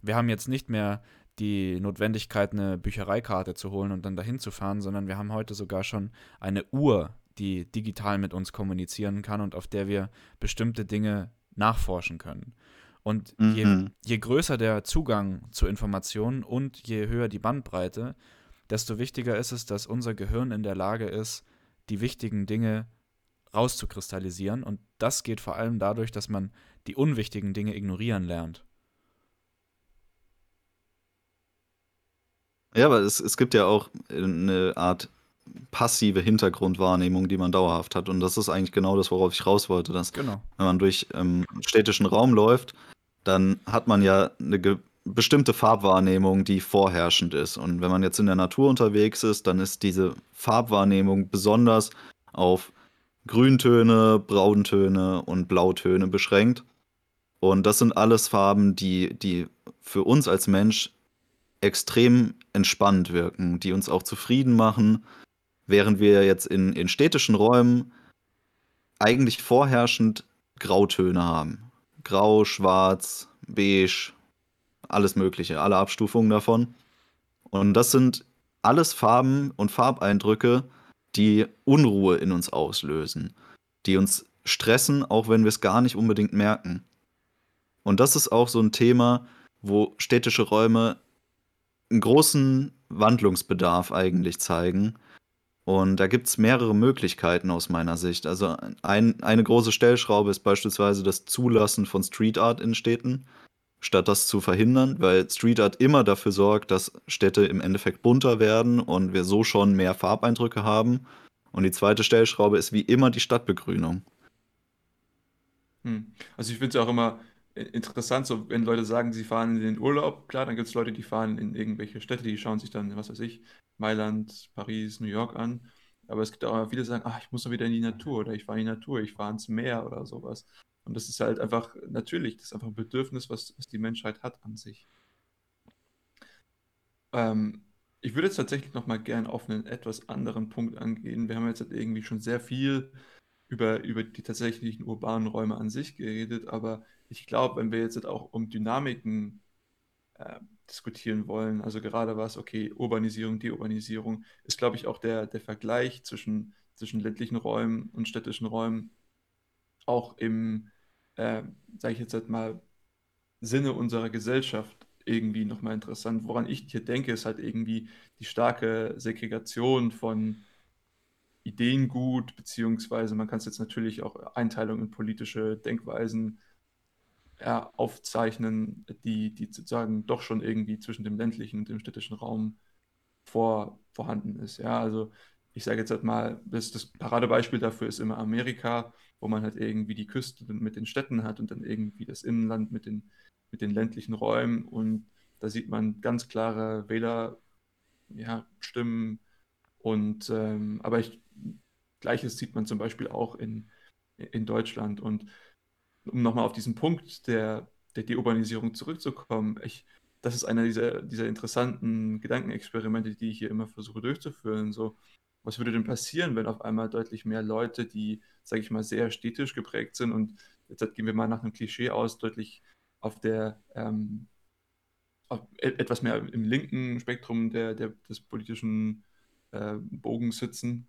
Wir haben jetzt nicht mehr die Notwendigkeit, eine Büchereikarte zu holen und dann dahin zu fahren, sondern wir haben heute sogar schon eine Uhr, die digital mit uns kommunizieren kann und auf der wir bestimmte Dinge nachforschen können. Und mhm. je, je größer der Zugang zu Informationen und je höher die Bandbreite, desto wichtiger ist es, dass unser Gehirn in der Lage ist, die wichtigen Dinge rauszukristallisieren. Und das geht vor allem dadurch, dass man die unwichtigen Dinge ignorieren lernt. Ja, aber es, es gibt ja auch eine Art passive Hintergrundwahrnehmung, die man dauerhaft hat. Und das ist eigentlich genau das, worauf ich raus wollte. Dass, genau. Wenn man durch ähm, städtischen Raum läuft, dann hat man ja eine bestimmte Farbwahrnehmung, die vorherrschend ist. Und wenn man jetzt in der Natur unterwegs ist, dann ist diese Farbwahrnehmung besonders auf Grüntöne, Brauntöne und Blautöne beschränkt. Und das sind alles Farben, die, die für uns als Mensch extrem entspannt wirken, die uns auch zufrieden machen, während wir jetzt in, in städtischen Räumen eigentlich vorherrschend Grautöne haben. Grau, Schwarz, Beige, alles Mögliche, alle Abstufungen davon. Und das sind alles Farben und Farbeindrücke, die Unruhe in uns auslösen, die uns stressen, auch wenn wir es gar nicht unbedingt merken. Und das ist auch so ein Thema, wo städtische Räume einen großen Wandlungsbedarf eigentlich zeigen. Und da gibt es mehrere Möglichkeiten aus meiner Sicht. Also ein, eine große Stellschraube ist beispielsweise das Zulassen von Street Art in Städten, statt das zu verhindern, weil Street Art immer dafür sorgt, dass Städte im Endeffekt bunter werden und wir so schon mehr Farbeindrücke haben. Und die zweite Stellschraube ist wie immer die Stadtbegrünung. Hm. Also ich finde es auch immer interessant, so wenn Leute sagen, sie fahren in den Urlaub, klar, dann gibt es Leute, die fahren in irgendwelche Städte, die schauen sich dann, was weiß ich, Mailand, Paris, New York an. Aber es gibt auch viele, die sagen, ach, ich muss doch wieder in die Natur oder ich fahre in die Natur, ich fahre ins Meer oder sowas. Und das ist halt einfach natürlich, das ist einfach ein Bedürfnis, was, was die Menschheit hat an sich. Ähm, ich würde jetzt tatsächlich noch mal gern auf einen etwas anderen Punkt angehen. Wir haben jetzt halt irgendwie schon sehr viel über, über die tatsächlichen urbanen Räume an sich geredet, aber ich glaube, wenn wir jetzt halt auch um Dynamiken äh, diskutieren wollen, also gerade was, okay, Urbanisierung, Deurbanisierung, ist, glaube ich, auch der, der Vergleich zwischen, zwischen ländlichen Räumen und städtischen Räumen auch im, äh, sage ich jetzt halt mal, Sinne unserer Gesellschaft irgendwie nochmal interessant. Woran ich hier denke, ist halt irgendwie die starke Segregation von Ideengut, beziehungsweise man kann es jetzt natürlich auch Einteilung in politische Denkweisen ja, aufzeichnen, die, die sozusagen doch schon irgendwie zwischen dem ländlichen und dem städtischen Raum vor, vorhanden ist. Ja, also ich sage jetzt halt mal, das, das Paradebeispiel dafür ist immer Amerika, wo man halt irgendwie die Küste mit den Städten hat und dann irgendwie das Innenland mit den, mit den ländlichen Räumen. Und da sieht man ganz klare Wählerstimmen ja, und ähm, aber ich, gleiches sieht man zum Beispiel auch in, in Deutschland. Und um nochmal auf diesen Punkt der, der Deurbanisierung zurückzukommen, ich, das ist einer dieser, dieser interessanten Gedankenexperimente, die ich hier immer versuche durchzuführen. So, was würde denn passieren, wenn auf einmal deutlich mehr Leute, die, sage ich mal, sehr städtisch geprägt sind und jetzt gehen wir mal nach einem Klischee aus, deutlich auf der ähm, auf e, etwas mehr im linken Spektrum der, der, des politischen äh, Bogens sitzen.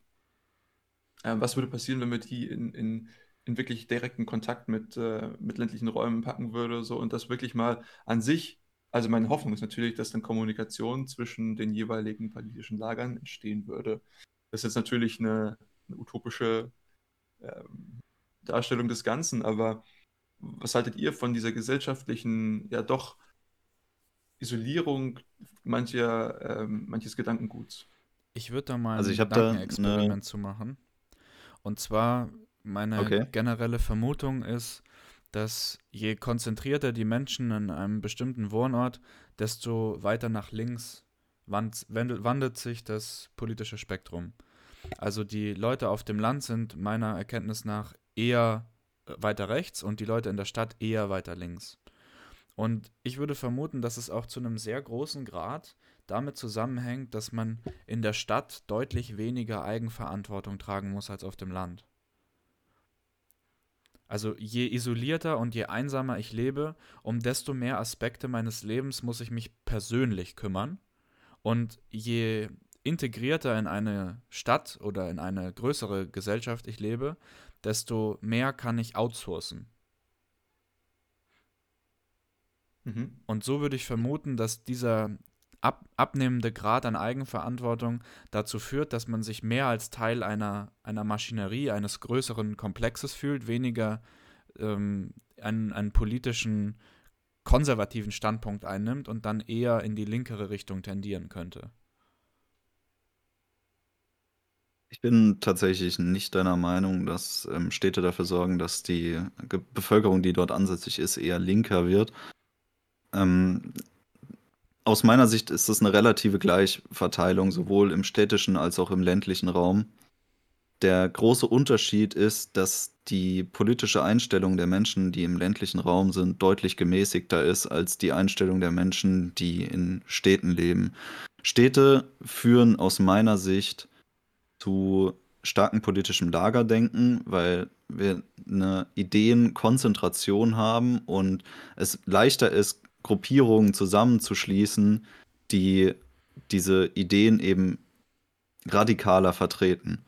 Äh, was würde passieren, wenn wir die in, in in wirklich direkten Kontakt mit, äh, mit ländlichen Räumen packen würde. So, und das wirklich mal an sich, also meine Hoffnung ist natürlich, dass dann Kommunikation zwischen den jeweiligen politischen Lagern entstehen würde. Das ist jetzt natürlich eine, eine utopische äh, Darstellung des Ganzen, aber was haltet ihr von dieser gesellschaftlichen, ja doch, Isolierung mancher, ähm, manches Gedankenguts? Ich würde da mal also ein ich Gedankenexperiment eine... zu machen. Und zwar meine Okay. generelle Vermutung ist, dass je konzentrierter die Menschen in einem bestimmten Wohnort, desto weiter nach links wand wandelt sich das politische Spektrum. Also die Leute auf dem Land sind meiner Erkenntnis nach eher äh, weiter rechts und die Leute in der Stadt eher weiter links. Und ich würde vermuten, dass es auch zu einem sehr großen Grad damit zusammenhängt, dass man in der Stadt deutlich weniger Eigenverantwortung tragen muss als auf dem Land. Also je isolierter und je einsamer ich lebe, um desto mehr Aspekte meines Lebens muss ich mich persönlich kümmern. Und je integrierter in eine Stadt oder in eine größere Gesellschaft ich lebe, desto mehr kann ich outsourcen. Mhm. Und so würde ich vermuten, dass dieser ab, abnehmende Grad an Eigenverantwortung dazu führt, dass man sich mehr als Teil einer, einer Maschinerie, eines größeren Komplexes fühlt, weniger ähm, einen, einen politischen konservativen Standpunkt einnimmt und dann eher in die linkere Richtung tendieren könnte. Ich bin tatsächlich nicht deiner Meinung, dass ähm, Städte dafür sorgen, dass die Bevölkerung, die dort ansässig ist, eher linker wird. Ähm, aus meiner Sicht ist das eine relative Gleichverteilung, sowohl im städtischen als auch im ländlichen Raum. Der große Unterschied ist, dass die politische Einstellung der Menschen, die im ländlichen Raum sind, deutlich gemäßigter ist als die Einstellung der Menschen, die in Städten leben. Städte führen aus meiner Sicht zu starkem politischem Lagerdenken, weil wir eine Ideenkonzentration haben und es leichter ist, Gruppierungen zusammenzuschließen, die diese Ideen eben radikaler vertreten.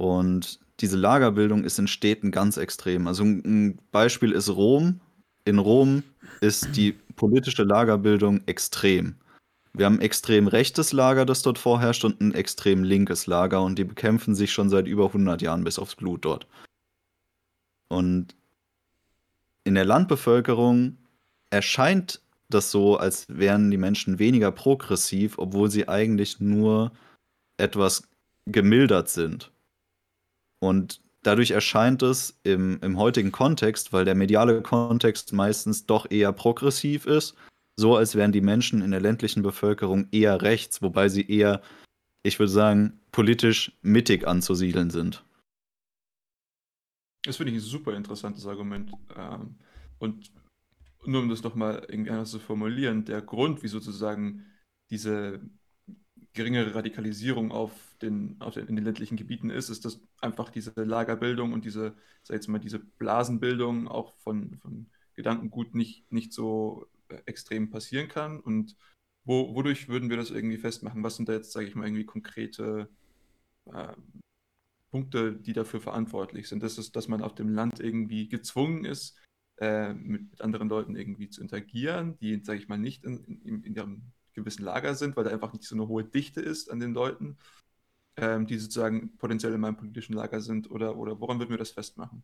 Und diese Lagerbildung ist in Städten ganz extrem. Also ein Beispiel ist Rom. In Rom ist die politische Lagerbildung extrem. Wir haben ein extrem rechtes Lager, das dort vorherrscht, und ein extrem linkes Lager, und die bekämpfen sich schon seit über 100 Jahren bis aufs Blut dort. Und in der Landbevölkerung erscheint das so, als wären die Menschen weniger progressiv, obwohl sie eigentlich nur etwas gemildert sind. Und dadurch erscheint es im, im heutigen Kontext, weil der mediale Kontext meistens doch eher progressiv ist, so als wären die Menschen in der ländlichen Bevölkerung eher rechts, wobei sie eher, ich würde sagen, politisch mittig anzusiedeln sind. Das finde ich ein super interessantes Argument. Ähm, und nur um das nochmal irgendwie anders zu formulieren, der Grund, wie sozusagen diese geringere Radikalisierung auf den, auf den, in den ländlichen Gebieten ist, ist, dass einfach diese Lagerbildung und diese, sag jetzt mal, diese Blasenbildung auch von, von Gedankengut nicht, nicht so äh, extrem passieren kann. Und wo, wodurch würden wir das irgendwie festmachen? Was sind da jetzt, sage ich mal, irgendwie konkrete äh, Punkte, die dafür verantwortlich sind? Das ist, dass man auf dem Land irgendwie gezwungen ist, äh, mit, mit, anderen Leuten irgendwie zu interagieren, die, sage ich mal, nicht in, in, in ihrem gewissen Lager sind, weil da einfach nicht so eine hohe Dichte ist an den Leuten, ähm, die sozusagen potenziell in meinem politischen Lager sind? Oder, oder woran würden wir das festmachen?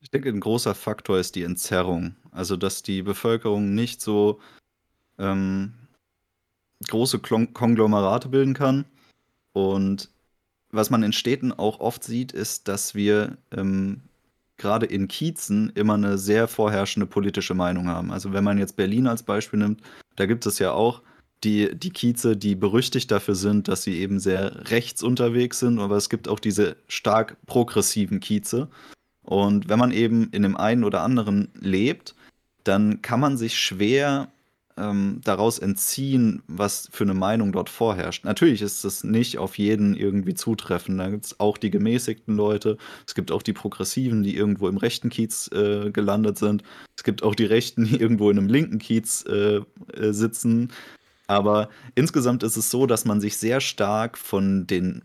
Ich denke, ein großer Faktor ist die Entzerrung. Also, dass die Bevölkerung nicht so ähm, große Konglomerate bilden kann. Und was man in Städten auch oft sieht, ist, dass wir ähm, gerade in Kiezen immer eine sehr vorherrschende politische Meinung haben. Also wenn man jetzt Berlin als Beispiel nimmt, da gibt es ja auch die, die Kieze, die berüchtigt dafür sind, dass sie eben sehr rechts unterwegs sind, aber es gibt auch diese stark progressiven Kieze. Und wenn man eben in dem einen oder anderen lebt, dann kann man sich schwer ähm, daraus entziehen, was für eine Meinung dort vorherrscht. Natürlich ist es nicht auf jeden irgendwie zutreffend. Da gibt es auch die gemäßigten Leute, es gibt auch die Progressiven, die irgendwo im rechten Kiez äh, gelandet sind. Es gibt auch die Rechten, die irgendwo in einem linken Kiez äh, äh, sitzen. Aber insgesamt ist es so, dass man sich sehr stark von den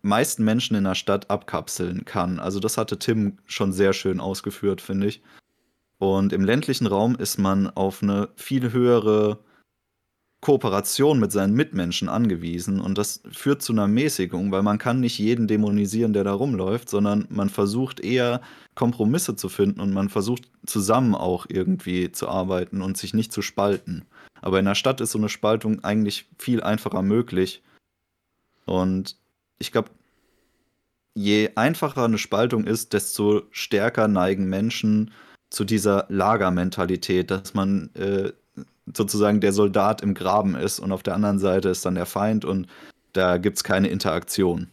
meisten Menschen in der Stadt abkapseln kann. Also das hatte Tim schon sehr schön ausgeführt, finde ich. Und im ländlichen Raum ist man auf eine viel höhere Kooperation mit seinen Mitmenschen angewiesen und das führt zu einer Mäßigung, weil man kann nicht jeden dämonisieren, der da rumläuft, sondern man versucht eher Kompromisse zu finden und man versucht zusammen auch irgendwie zu arbeiten und sich nicht zu spalten. Aber in der Stadt ist so eine Spaltung eigentlich viel einfacher möglich. Und ich glaube, je einfacher eine Spaltung ist, desto stärker neigen Menschen zu dieser Lagermentalität, dass man äh, sozusagen der Soldat im Graben ist und auf der anderen Seite ist dann der Feind und da gibt es keine Interaktion.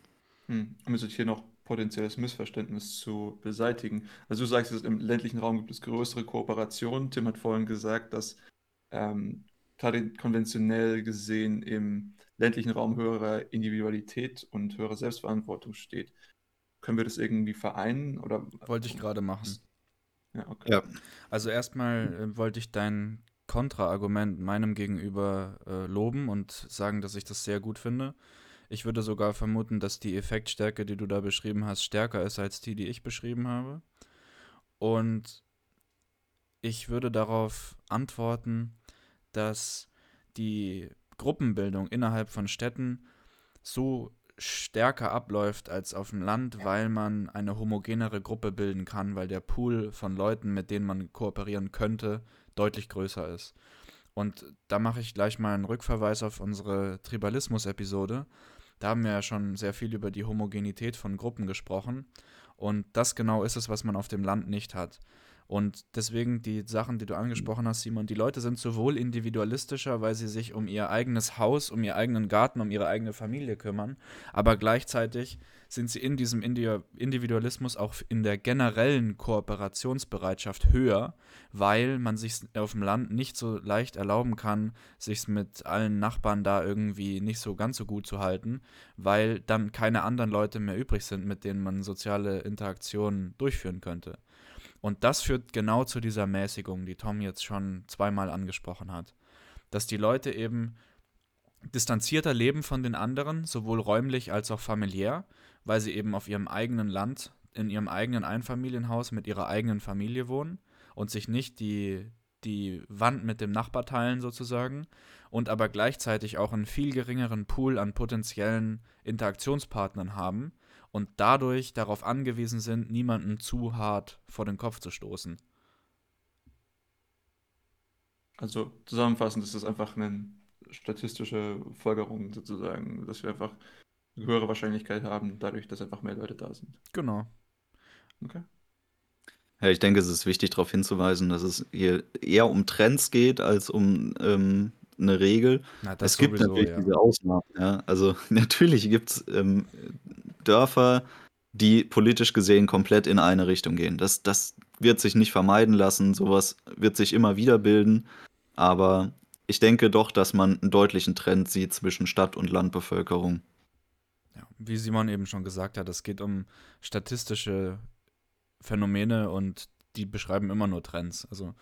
Hm. Um jetzt hier noch potenzielles Missverständnis zu beseitigen. Also du sagst, im ländlichen Raum gibt es größere Kooperationen. Tim hat vorhin gesagt, dass ähm, konventionell gesehen im ländlichen Raum höhere Individualität und höhere Selbstverantwortung steht. Können wir das irgendwie vereinen? Oder Wollte ich gerade machen. Ja, okay. Ja. Also erstmal äh, wollte ich dein Kontraargument meinem gegenüber äh, loben und sagen, dass ich das sehr gut finde. Ich würde sogar vermuten, dass die Effektstärke, die du da beschrieben hast, stärker ist als die, die ich beschrieben habe. Und ich würde darauf antworten, dass die Gruppenbildung innerhalb von Städten so stärker abläuft als auf dem Land, weil man eine homogenere Gruppe bilden kann, weil der Pool von Leuten, mit denen man kooperieren könnte, deutlich größer ist. Und da mache ich gleich mal einen Rückverweis auf unsere Tribalismus-Episode. Da haben wir ja schon sehr viel über die Homogenität von Gruppen gesprochen. Und das genau ist es, was man auf dem Land nicht hat. Und deswegen die Sachen, die du angesprochen hast, Simon, die Leute sind sowohl individualistischer, weil sie sich um ihr eigenes Haus, um ihren eigenen Garten, um ihre eigene Familie kümmern, aber gleichzeitig sind sie in diesem Individualismus auch in der generellen Kooperationsbereitschaft höher, weil man sich auf dem Land nicht so leicht erlauben kann, sich mit allen Nachbarn da irgendwie nicht so ganz so gut zu halten, weil dann keine anderen Leute mehr übrig sind, mit denen man soziale Interaktionen durchführen könnte. Und das führt genau zu dieser Mäßigung, die Tom jetzt schon zweimal angesprochen hat. Dass die Leute eben distanzierter leben von den anderen, sowohl räumlich als auch familiär, weil sie eben auf ihrem eigenen Land, in ihrem eigenen Einfamilienhaus mit ihrer eigenen Familie wohnen und sich nicht die die Wand mit dem Nachbar teilen sozusagen und aber gleichzeitig auch einen viel geringeren Pool an potenziellen Interaktionspartnern haben und dadurch darauf angewiesen sind, niemanden zu hart vor den Kopf zu stoßen. Also zusammenfassend ist es einfach eine statistische Folgerung sozusagen, dass wir einfach eine höhere Wahrscheinlichkeit haben, dadurch, dass einfach mehr Leute da sind. Genau. Okay. Ja, ich denke, es ist wichtig darauf hinzuweisen, dass es hier eher um Trends geht als um ähm, eine Regel. Na, das Es gibt sowieso, natürlich ja. diese Ausnahmen, ja. Also natürlich gibt es ähm, Dörfer, die politisch gesehen komplett in eine Richtung gehen. Das, das wird sich nicht vermeiden lassen, sowas wird sich immer wieder bilden. Aber ich denke doch, dass man einen deutlichen Trend sieht zwischen Stadt- und Landbevölkerung. Ja, wie Simon eben schon gesagt hat, es geht um statistische Phänomene und die beschreiben immer nur Trends. Also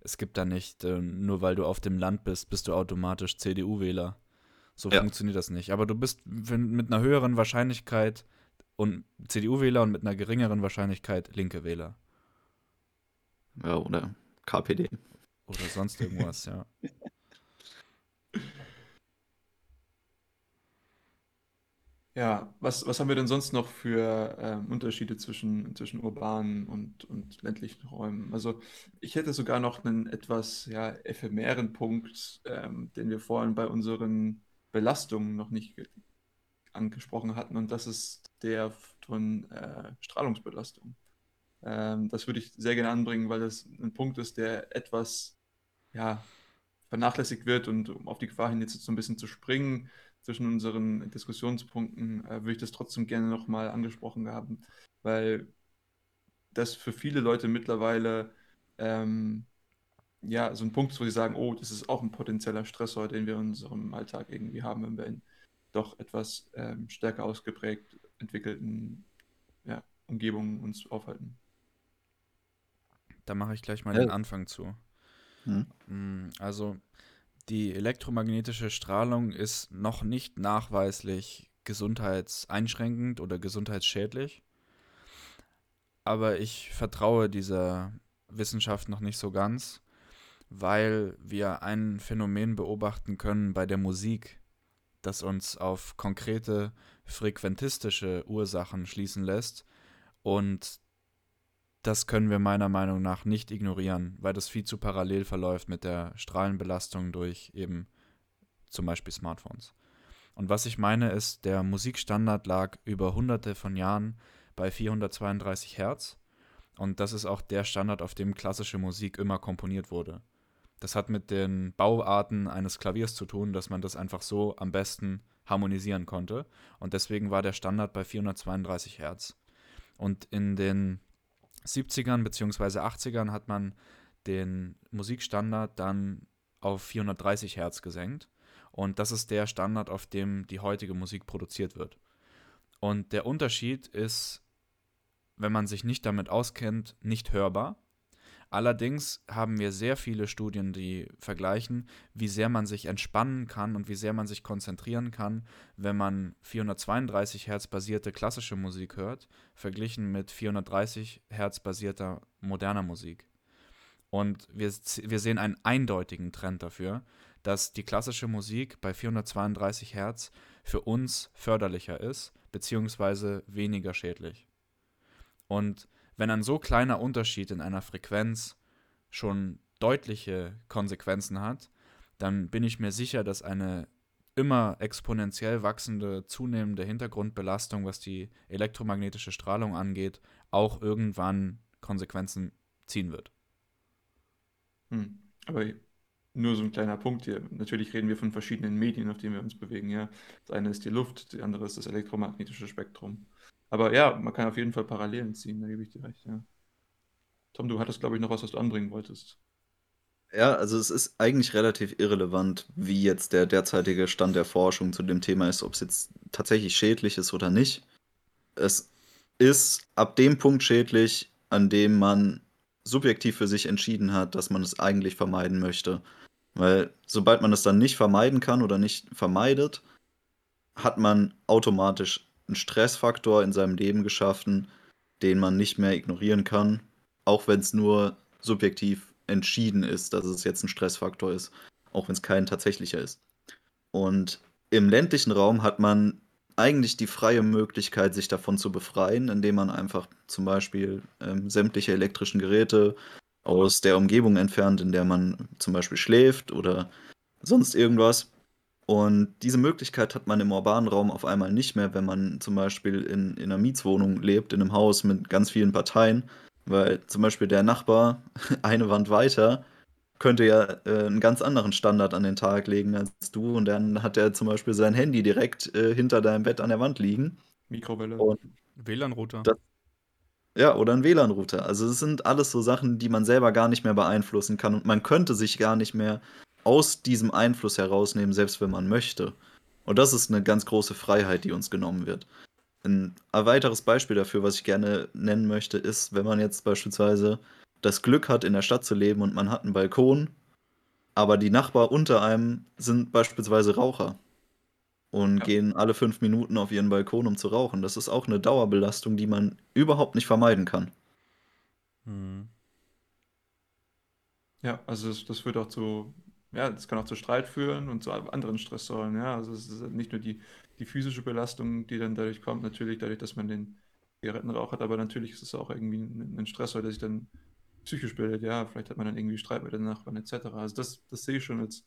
es gibt da nicht, äh, nur weil du auf dem Land bist, bist du automatisch CDU-Wähler. So Ja. funktioniert das nicht. Aber du bist mit einer höheren Wahrscheinlichkeit und CDU-Wähler und mit einer geringeren Wahrscheinlichkeit linke Wähler. Ja, oder KPD. Oder sonst irgendwas, ja. Ja, was, was haben wir denn sonst noch für ähm, Unterschiede zwischen, zwischen urbanen und, und ländlichen Räumen? Also ich hätte sogar noch einen etwas ja, ephemeren Punkt, ähm, den wir vorhin bei unseren Belastungen noch nicht ge- angesprochen hatten, und das ist der von äh, Strahlungsbelastung. Ähm, das würde ich sehr gerne anbringen, weil das ein Punkt ist, der etwas ja, vernachlässigt wird und um auf die Gefahr hin jetzt so ein bisschen zu springen zwischen unseren Diskussionspunkten, äh, würde ich das trotzdem gerne nochmal angesprochen haben, weil das für viele Leute mittlerweile ähm, ja so ein Punkt wo sie sagen, oh, das ist auch ein potenzieller Stressor, den wir in unserem Alltag irgendwie haben, wenn wir in doch etwas ähm, stärker ausgeprägt entwickelten ja, Umgebungen uns aufhalten. Da mache ich gleich mal Ja. den Anfang zu. Hm? Mm, Also die elektromagnetische Strahlung ist noch nicht nachweislich gesundheitseinschränkend oder gesundheitsschädlich. Aber ich vertraue dieser Wissenschaft noch nicht so ganz, weil wir ein Phänomen beobachten können bei der Musik, das uns auf konkrete frequentistische Ursachen schließen lässt. Und das können wir meiner Meinung nach nicht ignorieren, weil das viel zu parallel verläuft mit der Strahlenbelastung durch eben zum Beispiel Smartphones. Und was ich meine ist, der Musikstandard lag über hunderte von Jahren bei 432 Hertz und das ist auch der Standard, auf dem klassische Musik immer komponiert wurde. Das hat mit den Bauarten eines Klaviers zu tun, dass man das einfach so am besten harmonisieren konnte und deswegen war der Standard bei 432 Hertz. Und in den 70ern bzw. 80ern hat man den Musikstandard dann auf 430 Hertz gesenkt. Und das ist der Standard, auf dem die heutige Musik produziert wird. Und der Unterschied ist, wenn man sich nicht damit auskennt, nicht hörbar. Allerdings haben wir sehr viele Studien, die vergleichen, wie sehr man sich entspannen kann und wie sehr man sich konzentrieren kann, wenn man 432 Hertz basierte klassische Musik hört, verglichen mit 430 Hertz basierter moderner Musik. Und wir, wir sehen einen eindeutigen Trend dafür, dass die klassische Musik bei 432 Hertz für uns förderlicher ist, beziehungsweise weniger schädlich. Und wenn ein so kleiner Unterschied in einer Frequenz schon deutliche Konsequenzen hat, dann bin ich mir sicher, dass eine immer exponentiell wachsende, zunehmende Hintergrundbelastung, was die elektromagnetische Strahlung angeht, auch irgendwann Konsequenzen ziehen wird. Hm. Aber nur so ein kleiner Punkt hier. Natürlich reden wir von verschiedenen Medien, auf denen wir uns bewegen. Ja. Das eine ist die Luft, die andere ist das elektromagnetische Spektrum. Aber ja, man kann auf jeden Fall Parallelen ziehen, da gebe ich dir recht, ja. Tom, du hattest, glaube ich, noch was, was du anbringen wolltest. Ja, also es ist eigentlich relativ irrelevant, wie jetzt der derzeitige Stand der Forschung zu dem Thema ist, ob es jetzt tatsächlich schädlich ist oder nicht. Es ist ab dem Punkt schädlich, an dem man subjektiv für sich entschieden hat, dass man es eigentlich vermeiden möchte. Weil sobald man es dann nicht vermeiden kann oder nicht vermeidet, hat man automatisch einen Stressfaktor in seinem Leben geschaffen, den man nicht mehr ignorieren kann, auch wenn es nur subjektiv entschieden ist, dass es jetzt ein Stressfaktor ist, auch wenn es kein tatsächlicher ist. Und im ländlichen Raum hat man eigentlich die freie Möglichkeit, sich davon zu befreien, indem man einfach zum Beispiel ähm, sämtliche elektrischen Geräte aus der Umgebung entfernt, in der man zum Beispiel schläft oder sonst irgendwas. Und diese Möglichkeit hat man im urbanen Raum auf einmal nicht mehr, wenn man zum Beispiel in, in einer Mietswohnung lebt, in einem Haus mit ganz vielen Parteien, weil zum Beispiel der Nachbar eine Wand weiter könnte ja äh, einen ganz anderen Standard an den Tag legen als du und dann hat er zum Beispiel sein Handy direkt äh, hinter deinem Bett an der Wand liegen. Mikrowelle. WLAN-Router. Ja, oder ein WLAN-Router. Also es sind alles so Sachen, die man selber gar nicht mehr beeinflussen kann und man könnte sich gar nicht mehr aus diesem Einfluss herausnehmen, selbst wenn man möchte. Und das ist eine ganz große Freiheit, die uns genommen wird. Ein weiteres Beispiel dafür, was ich gerne nennen möchte, ist, wenn man jetzt beispielsweise das Glück hat, in der Stadt zu leben und man hat einen Balkon, aber die Nachbarn unter einem sind beispielsweise Raucher und ja. gehen alle fünf Minuten auf ihren Balkon, um zu rauchen. Das ist auch eine Dauerbelastung, die man überhaupt nicht vermeiden kann. Hm. Ja, also das, das führt auch zu, ja, das kann auch zu Streit führen und zu anderen Stressoren. Ja, also es ist nicht nur die, die physische Belastung, die dann dadurch kommt, natürlich dadurch, dass man den Zigarettenrauch hat, aber natürlich ist es auch irgendwie ein, Stressor, der sich dann psychisch bildet. Ja, vielleicht hat man dann irgendwie Streit mit den Nachbarn etc. Also das, das sehe ich schon als,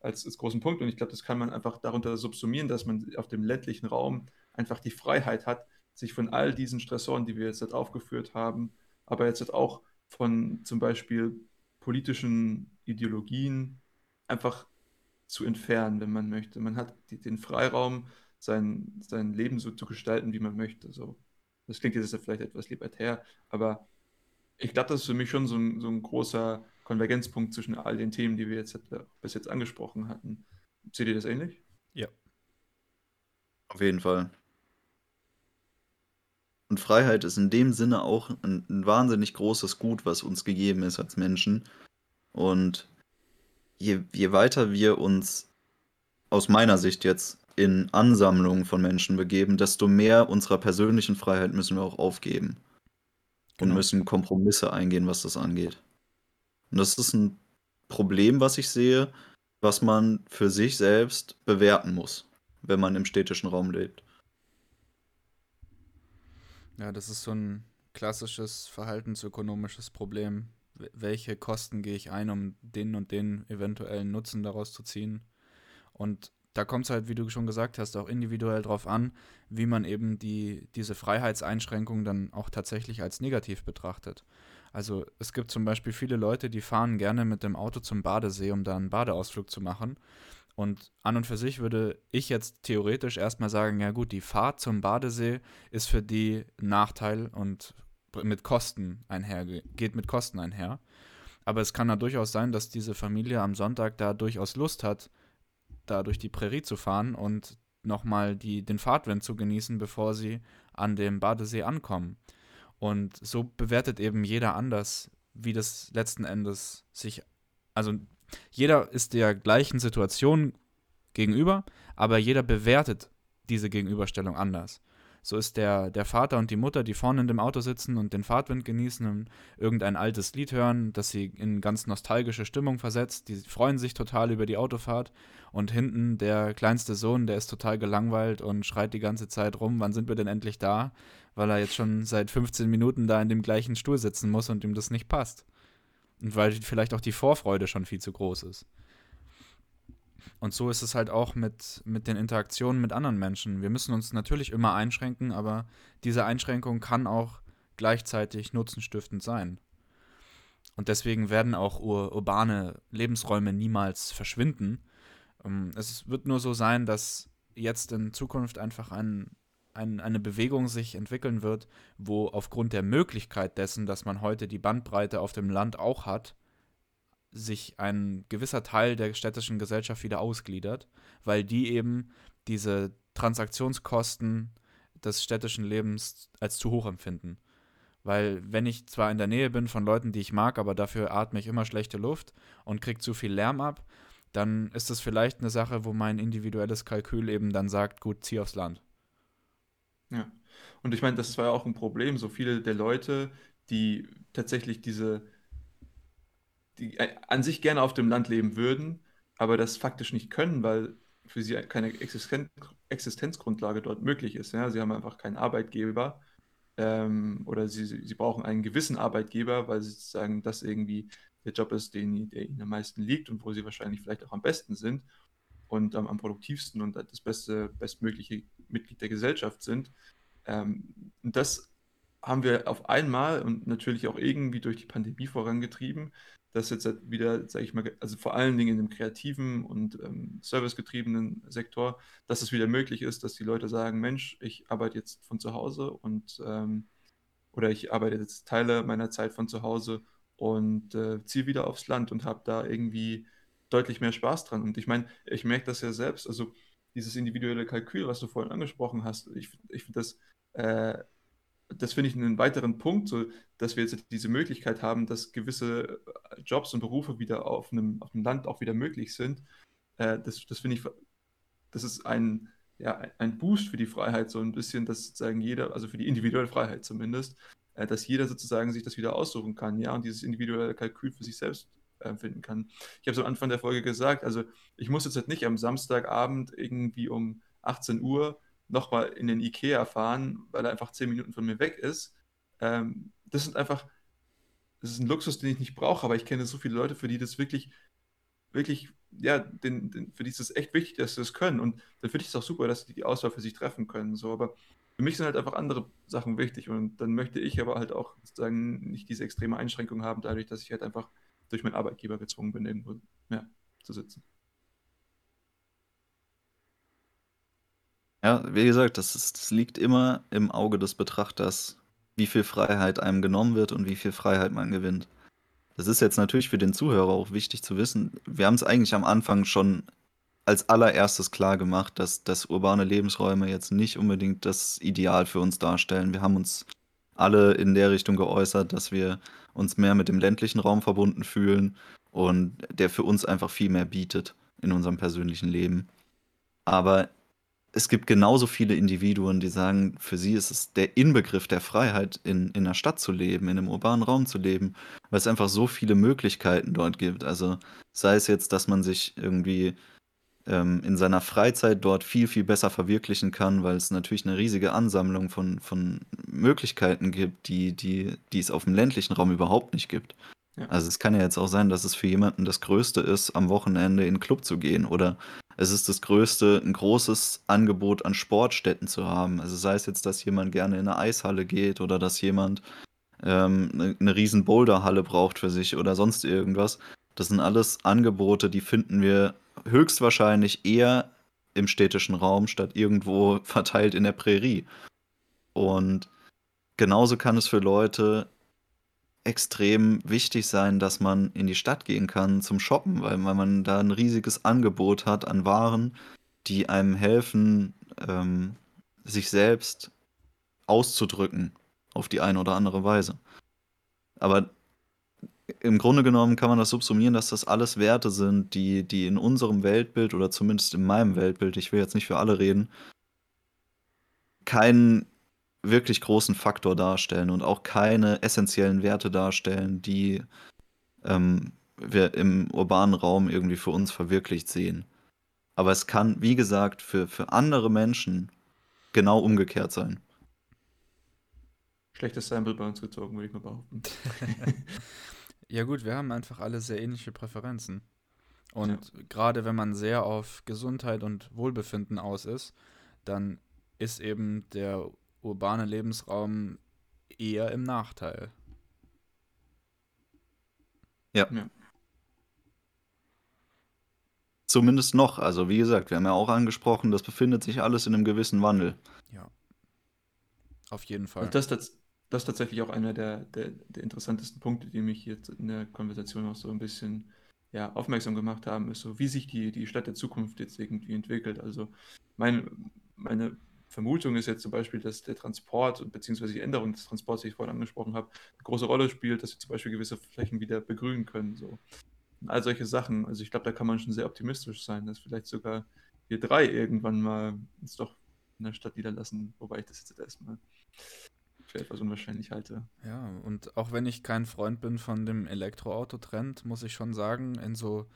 als, als großen Punkt und ich glaube, das kann man einfach darunter subsumieren, dass man auf dem ländlichen Raum einfach die Freiheit hat, sich von all diesen Stressoren, die wir jetzt aufgeführt haben, aber jetzt auch von zum Beispiel politischen Ideologien einfach zu entfernen, wenn man möchte. Man hat die, den Freiraum, sein, sein Leben so zu gestalten, wie man möchte. So. Das klingt jetzt vielleicht etwas libertär, aber ich glaube, das ist für mich schon so ein, so ein großer Konvergenzpunkt zwischen all den Themen, die wir jetzt bis jetzt angesprochen hatten. Seht ihr das ähnlich? Ja. Auf jeden Fall. Und Freiheit ist in dem Sinne auch ein, ein, wahnsinnig großes Gut, was uns gegeben ist als Menschen. Und je, je weiter wir uns aus meiner Sicht jetzt in Ansammlungen von Menschen begeben, desto mehr unserer persönlichen Freiheit müssen wir auch aufgeben und genau. müssen Kompromisse eingehen, was das angeht. Und das ist ein Problem, was ich sehe, was man für sich selbst bewerten muss, wenn man im städtischen Raum lebt. Ja, das ist so ein klassisches verhaltensökonomisches Problem. Welche Kosten gehe ich ein, um den und den eventuellen Nutzen daraus zu ziehen? Und da kommt es halt, wie du schon gesagt hast, auch individuell drauf an, wie man eben die, diese Freiheitseinschränkung dann auch tatsächlich als negativ betrachtet. Also es gibt zum Beispiel viele Leute, die fahren gerne mit dem Auto zum Badesee, um da einen Badeausflug zu machen. Und an und für sich würde ich jetzt theoretisch erstmal sagen, ja gut, die Fahrt zum Badesee ist für die ein Nachteil und mit Kosten einher, geht mit Kosten einher. Aber es kann ja durchaus sein, dass diese Familie am Sonntag da durchaus Lust hat, da durch die Prärie zu fahren und nochmal den Fahrtwind zu genießen, bevor sie an dem Badesee ankommen. Und so bewertet eben jeder anders, wie das letzten Endes sich, also jeder ist der gleichen Situation gegenüber, aber jeder bewertet diese Gegenüberstellung anders. So ist der, der Vater und die Mutter, die vorne in dem Auto sitzen und den Fahrtwind genießen und irgendein altes Lied hören, das sie in ganz nostalgische Stimmung versetzt. Die freuen sich total über die Autofahrt. Und hinten der kleinste Sohn, der ist total gelangweilt und schreit die ganze Zeit rum, wann sind wir denn endlich da? Weil er jetzt schon seit 15 Minuten da in dem gleichen Stuhl sitzen muss und ihm das nicht passt. Und weil vielleicht auch die Vorfreude schon viel zu groß ist. Und so ist es halt auch mit, mit den Interaktionen mit anderen Menschen. Wir müssen uns natürlich immer einschränken, aber diese Einschränkung kann auch gleichzeitig nutzenstiftend sein. Und deswegen werden auch ur urbane Lebensräume niemals verschwinden. Ähm, es wird nur so sein, dass jetzt in Zukunft einfach ein, ein, eine Bewegung sich entwickeln wird, wo aufgrund der Möglichkeit dessen, dass man heute die Bandbreite auf dem Land auch hat, sich ein gewisser Teil der städtischen Gesellschaft wieder ausgliedert, weil die eben diese Transaktionskosten des städtischen Lebens als zu hoch empfinden. Weil wenn ich zwar in der Nähe bin von Leuten, die ich mag, aber dafür atme ich immer schlechte Luft und kriege zu viel Lärm ab, dann ist es vielleicht eine Sache, wo mein individuelles Kalkül eben dann sagt, gut, zieh aufs Land. Ja. Und ich meine, das war ja auch ein Problem. So viele der Leute, die tatsächlich diese die äh, an sich gerne auf dem Land leben würden, aber das faktisch nicht können, weil für sie keine Existen Existenzgrundlage dort möglich ist. Ja? Sie haben einfach keinen Arbeitgeber ähm, oder sie, sie brauchen einen gewissen Arbeitgeber, weil sie sagen, das irgendwie der Job ist, den, der ihnen am meisten liegt und wo sie wahrscheinlich vielleicht auch am besten sind und ähm, am produktivsten und das beste, bestmögliche Mitglied der Gesellschaft sind. Ähm, und das haben wir auf einmal und natürlich auch irgendwie durch die Pandemie vorangetrieben, dass jetzt halt wieder, sage ich mal, also vor allen Dingen in dem kreativen und ähm, servicegetriebenen Sektor, dass es wieder möglich ist, dass die Leute sagen, Mensch, ich arbeite jetzt von zu Hause und ähm, oder ich arbeite jetzt Teile meiner Zeit von zu Hause und äh, ziehe wieder aufs Land und habe da irgendwie deutlich mehr Spaß dran. Und ich meine, ich merke das ja selbst, also dieses individuelle Kalkül, was du vorhin angesprochen hast, ich, ich finde das äh, das finde ich einen weiteren Punkt, so, dass wir jetzt diese Möglichkeit haben, dass gewisse äh, Jobs und Berufe wieder auf einem, auf einem Land auch wieder möglich sind. Äh, das das finde ich, das ist ein, ja, ein Boost für die Freiheit, so ein bisschen, dass sozusagen jeder, also für die individuelle Freiheit zumindest, äh, dass jeder sozusagen sich das wieder aussuchen kann, ja, und dieses individuelle Kalkül für sich selbst äh, finden kann. Ich habe es am Anfang der Folge gesagt, also ich muss jetzt halt nicht am Samstagabend irgendwie um 18 Uhr nochmal in den Ikea fahren, weil er einfach zehn Minuten von mir weg ist. Ähm, das sind einfach, das ist ein Luxus, den ich nicht brauche, aber ich kenne so viele Leute, für die das wirklich, wirklich, ja, den, den, für die ist es echt wichtig, dass sie das können. Und dann finde ich es auch super, dass die die Auswahl für sich treffen können. So, aber für mich sind halt einfach andere Sachen wichtig und dann möchte ich aber halt auch sozusagen nicht diese extreme Einschränkung haben, dadurch, dass ich halt einfach durch meinen Arbeitgeber gezwungen bin, irgendwo ja, zu sitzen. Ja, wie gesagt, das, ist, das liegt immer im Auge des Betrachters, wie viel Freiheit einem genommen wird und wie viel Freiheit man gewinnt. Das ist jetzt natürlich für den Zuhörer auch wichtig zu wissen. Wir haben es eigentlich am Anfang schon als allererstes klar gemacht, dass, dass urbane Lebensräume jetzt nicht unbedingt das Ideal für uns darstellen. Wir haben uns alle in der Richtung geäußert, dass wir uns mehr mit dem ländlichen Raum verbunden fühlen und der für uns einfach viel mehr bietet in unserem persönlichen Leben. Aber es gibt genauso viele Individuen, die sagen, für sie ist es der Inbegriff der Freiheit, in, in einer Stadt zu leben, in einem urbanen Raum zu leben, weil es einfach so viele Möglichkeiten dort gibt. Also sei es jetzt, dass man sich irgendwie ähm, in seiner Freizeit dort viel, viel besser verwirklichen kann, weil es natürlich eine riesige Ansammlung von, von Möglichkeiten gibt, die, die, die es auf dem ländlichen Raum überhaupt nicht gibt. Also es kann ja jetzt auch sein, dass es für jemanden das Größte ist, am Wochenende in den Club zu gehen oder es ist das Größte, ein großes Angebot an Sportstätten zu haben. Also sei es jetzt, dass jemand gerne in eine Eishalle geht oder dass jemand ähm, eine, eine riesen Boulderhalle braucht für sich oder sonst irgendwas. Das sind alles Angebote, die finden wir höchstwahrscheinlich eher im städtischen Raum statt irgendwo verteilt in der Prärie. Und genauso kann es für Leute extrem wichtig sein, dass man in die Stadt gehen kann zum Shoppen, weil, weil man da ein riesiges Angebot hat an Waren, die einem helfen, ähm, sich selbst auszudrücken auf die eine oder andere Weise. Aber im Grunde genommen kann man das subsumieren, dass das alles Werte sind, die, die in unserem Weltbild oder zumindest in meinem Weltbild, ich will jetzt nicht für alle reden, keinen wirklich großen Faktor darstellen und auch keine essentiellen Werte darstellen, die ähm, wir im urbanen Raum irgendwie für uns verwirklicht sehen. Aber es kann, wie gesagt, für, für andere Menschen genau umgekehrt sein. Schlechtes Sample bei uns gezogen, würde ich mal behaupten. ja gut, wir haben einfach alle sehr ähnliche Präferenzen. Und ja. gerade wenn man sehr auf Gesundheit und Wohlbefinden aus ist, dann ist eben der urbane Lebensraum eher im Nachteil. Ja. ja. Zumindest noch. Also wie gesagt, wir haben ja auch angesprochen, das befindet sich alles in einem gewissen Wandel. Ja. Auf jeden Fall. Und das, das, das ist tatsächlich auch einer der, der, der interessantesten Punkte, die mich jetzt in der Konversation auch so ein bisschen ja, aufmerksam gemacht haben, ist so, wie sich die, die Stadt der Zukunft jetzt irgendwie entwickelt. Also mein, meine Vermutung ist jetzt zum Beispiel, dass der Transport bzw. die Änderung des Transports, die ich vorhin angesprochen habe, eine große Rolle spielt, dass wir zum Beispiel gewisse Flächen wieder begrünen können. So. Und all solche Sachen. Also ich glaube, da kann man schon sehr optimistisch sein, dass vielleicht sogar wir drei irgendwann mal uns doch in der Stadt niederlassen, wobei ich das jetzt erstmal für etwas unwahrscheinlich halte. Ja, und auch wenn ich kein Freund bin von dem Elektroauto-Trend, muss ich schon sagen, in so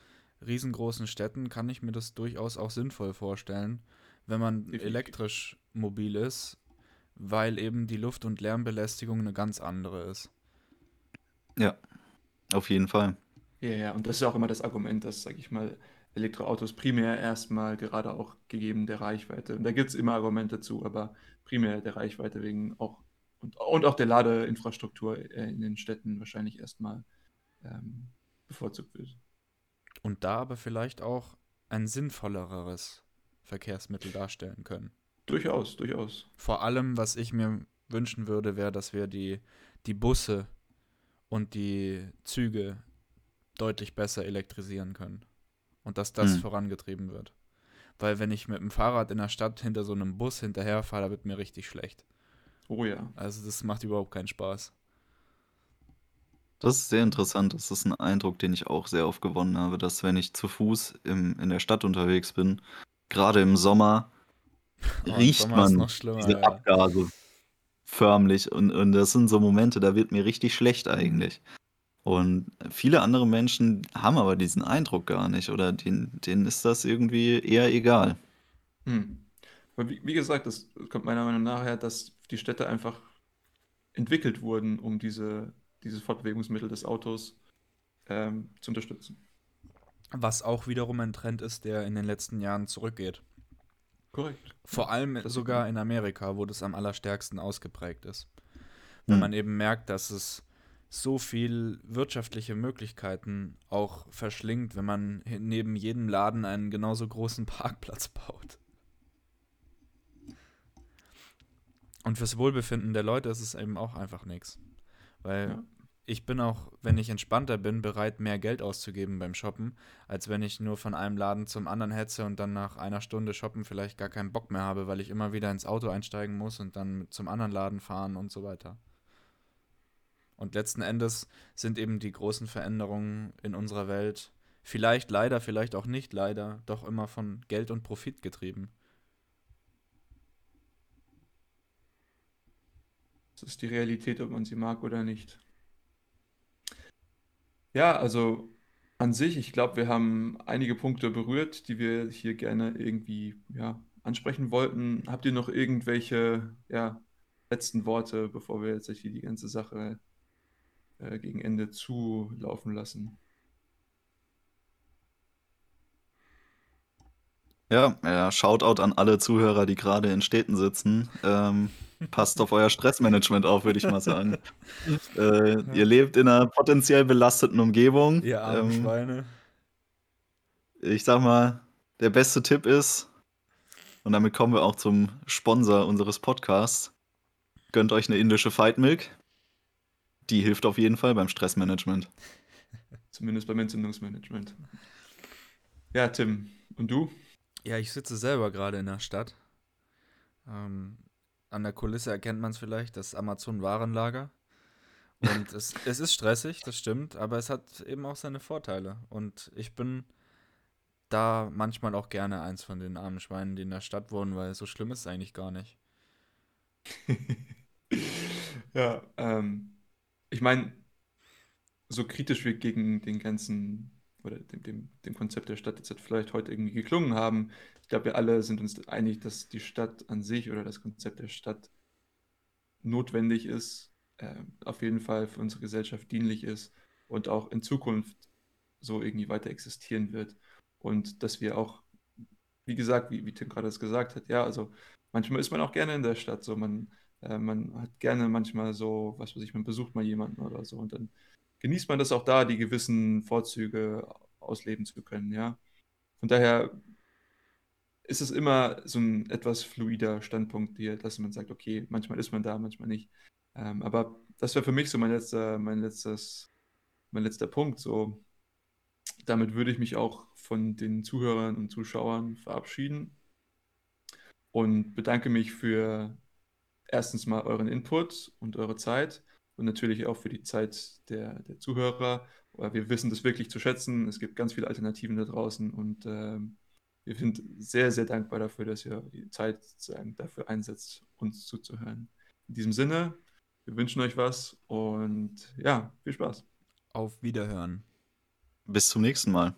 riesengroßen Städten kann ich mir das durchaus auch sinnvoll vorstellen, wenn man Definitiv. elektrisch mobil ist, weil eben die Luft- und Lärmbelästigung eine ganz andere ist. Ja, auf jeden Fall. Ja, ja, und das ist auch immer das Argument, dass, sag ich mal, Elektroautos primär erstmal gerade auch gegeben der Reichweite. Und da gibt es immer Argumente zu, aber primär der Reichweite wegen auch und, und auch der Ladeinfrastruktur äh, in den Städten wahrscheinlich erstmal ähm, bevorzugt wird. Und da aber vielleicht auch ein sinnvolleres Verkehrsmittel darstellen können. Durchaus, durchaus. Vor allem, was ich mir wünschen würde, wäre, dass wir die, die Busse und die Züge deutlich besser elektrisieren können. Und dass das Hm. vorangetrieben wird. Weil wenn ich mit dem Fahrrad in der Stadt hinter so einem Bus hinterherfahre, da wird mir richtig schlecht. Oh ja. Also das macht überhaupt keinen Spaß. Das ist sehr interessant. Das ist ein Eindruck, den ich auch sehr oft gewonnen habe, dass wenn ich zu Fuß im, in der Stadt unterwegs bin, gerade im Sommer, Oh, riecht Sommer man diese ja. Abgase förmlich. Und, und das sind so Momente, da wird mir richtig schlecht eigentlich. Und viele andere Menschen haben aber diesen Eindruck gar nicht oder denen, denen ist das irgendwie eher egal. Hm. Wie, wie gesagt, das kommt meiner Meinung nach her, dass die Städte einfach entwickelt wurden, um diese, dieses Fortbewegungsmittel des Autos ähm, zu unterstützen. Was auch wiederum ein Trend ist, der in den letzten Jahren zurückgeht. Korrekt. Vor allem sogar in Amerika, wo das am allerstärksten ausgeprägt ist. Wenn Hm. man eben merkt, dass es so viel wirtschaftliche Möglichkeiten auch verschlingt, wenn man neben jedem Laden einen genauso großen Parkplatz baut. Und fürs Wohlbefinden der Leute ist es eben auch einfach nichts. Weil Ja. Ich bin auch, wenn ich entspannter bin, bereit, mehr Geld auszugeben beim Shoppen, als wenn ich nur von einem Laden zum anderen hetze und dann nach einer Stunde Shoppen vielleicht gar keinen Bock mehr habe, weil ich immer wieder ins Auto einsteigen muss und dann zum anderen Laden fahren und so weiter. Und letzten Endes sind eben die großen Veränderungen in unserer Welt vielleicht leider, vielleicht auch nicht leider, doch immer von Geld und Profit getrieben. Das ist die Realität, ob man sie mag oder nicht. Ja, also an sich, ich glaube, wir haben einige Punkte berührt, die wir hier gerne irgendwie ja, ansprechen wollten. Habt ihr noch irgendwelche ja, letzten Worte, bevor wir jetzt hier die ganze Sache äh, gegen Ende zulaufen lassen? Ja, ja, Shoutout an alle Zuhörer, die gerade in Städten sitzen. Ähm, passt auf euer Stressmanagement auf, würde ich mal sagen. Äh, ihr lebt in einer potenziell belasteten Umgebung. Ihr armen Ähm, Schweine. ich sag mal, der beste Tipp ist, und damit kommen wir auch zum Sponsor unseres Podcasts, gönnt euch eine indische Fight Milk. Die hilft auf jeden Fall beim Stressmanagement. Zumindest beim Entzündungsmanagement. Ja, Tim, und du? Ja, ich sitze selber gerade in der Stadt. Ähm, an der Kulisse erkennt man es vielleicht, das Amazon-Warenlager. Und es, es ist stressig, das stimmt, aber es hat eben auch seine Vorteile. Und ich bin da manchmal auch gerne eins von den armen Schweinen, die in der Stadt wohnen, weil so schlimm ist es eigentlich gar nicht. Ja, ähm, ich meine, so kritisch wir gegen den ganzen oder dem, dem, dem Konzept der Stadt jetzt vielleicht heute irgendwie geklungen haben, ich glaube, wir alle sind uns einig, dass die Stadt an sich oder das Konzept der Stadt notwendig ist, äh, auf jeden Fall für unsere Gesellschaft dienlich ist und auch in Zukunft so irgendwie weiter existieren wird. Und dass wir auch, wie gesagt, wie, wie Tim gerade das gesagt hat, ja, also manchmal ist man auch gerne in der Stadt, so man, äh, man hat gerne manchmal so, was weiß ich, man besucht mal jemanden oder so und dann genießt man das auch da, die gewissen Vorzüge ausleben zu können, ja. Von daher ist es immer so ein etwas fluider Standpunkt hier, dass man sagt, okay, manchmal ist man da, manchmal nicht. Ähm, aber das wäre für mich so mein letzter, mein letztes, mein letzter Punkt. So, damit würde ich mich auch von den Zuhörern und Zuschauern verabschieden und bedanke mich für erstens mal euren Input und eure Zeit und natürlich auch für die Zeit der, der Zuhörer. Wir wissen das wirklich zu schätzen. Es gibt ganz viele Alternativen da draußen und ähm, wir sind sehr, sehr dankbar dafür, dass ihr die Zeit dafür einsetzt, uns zuzuhören. In diesem Sinne, Wir wünschen euch was und ja, viel Spaß. Auf Wiederhören. Bis zum nächsten Mal.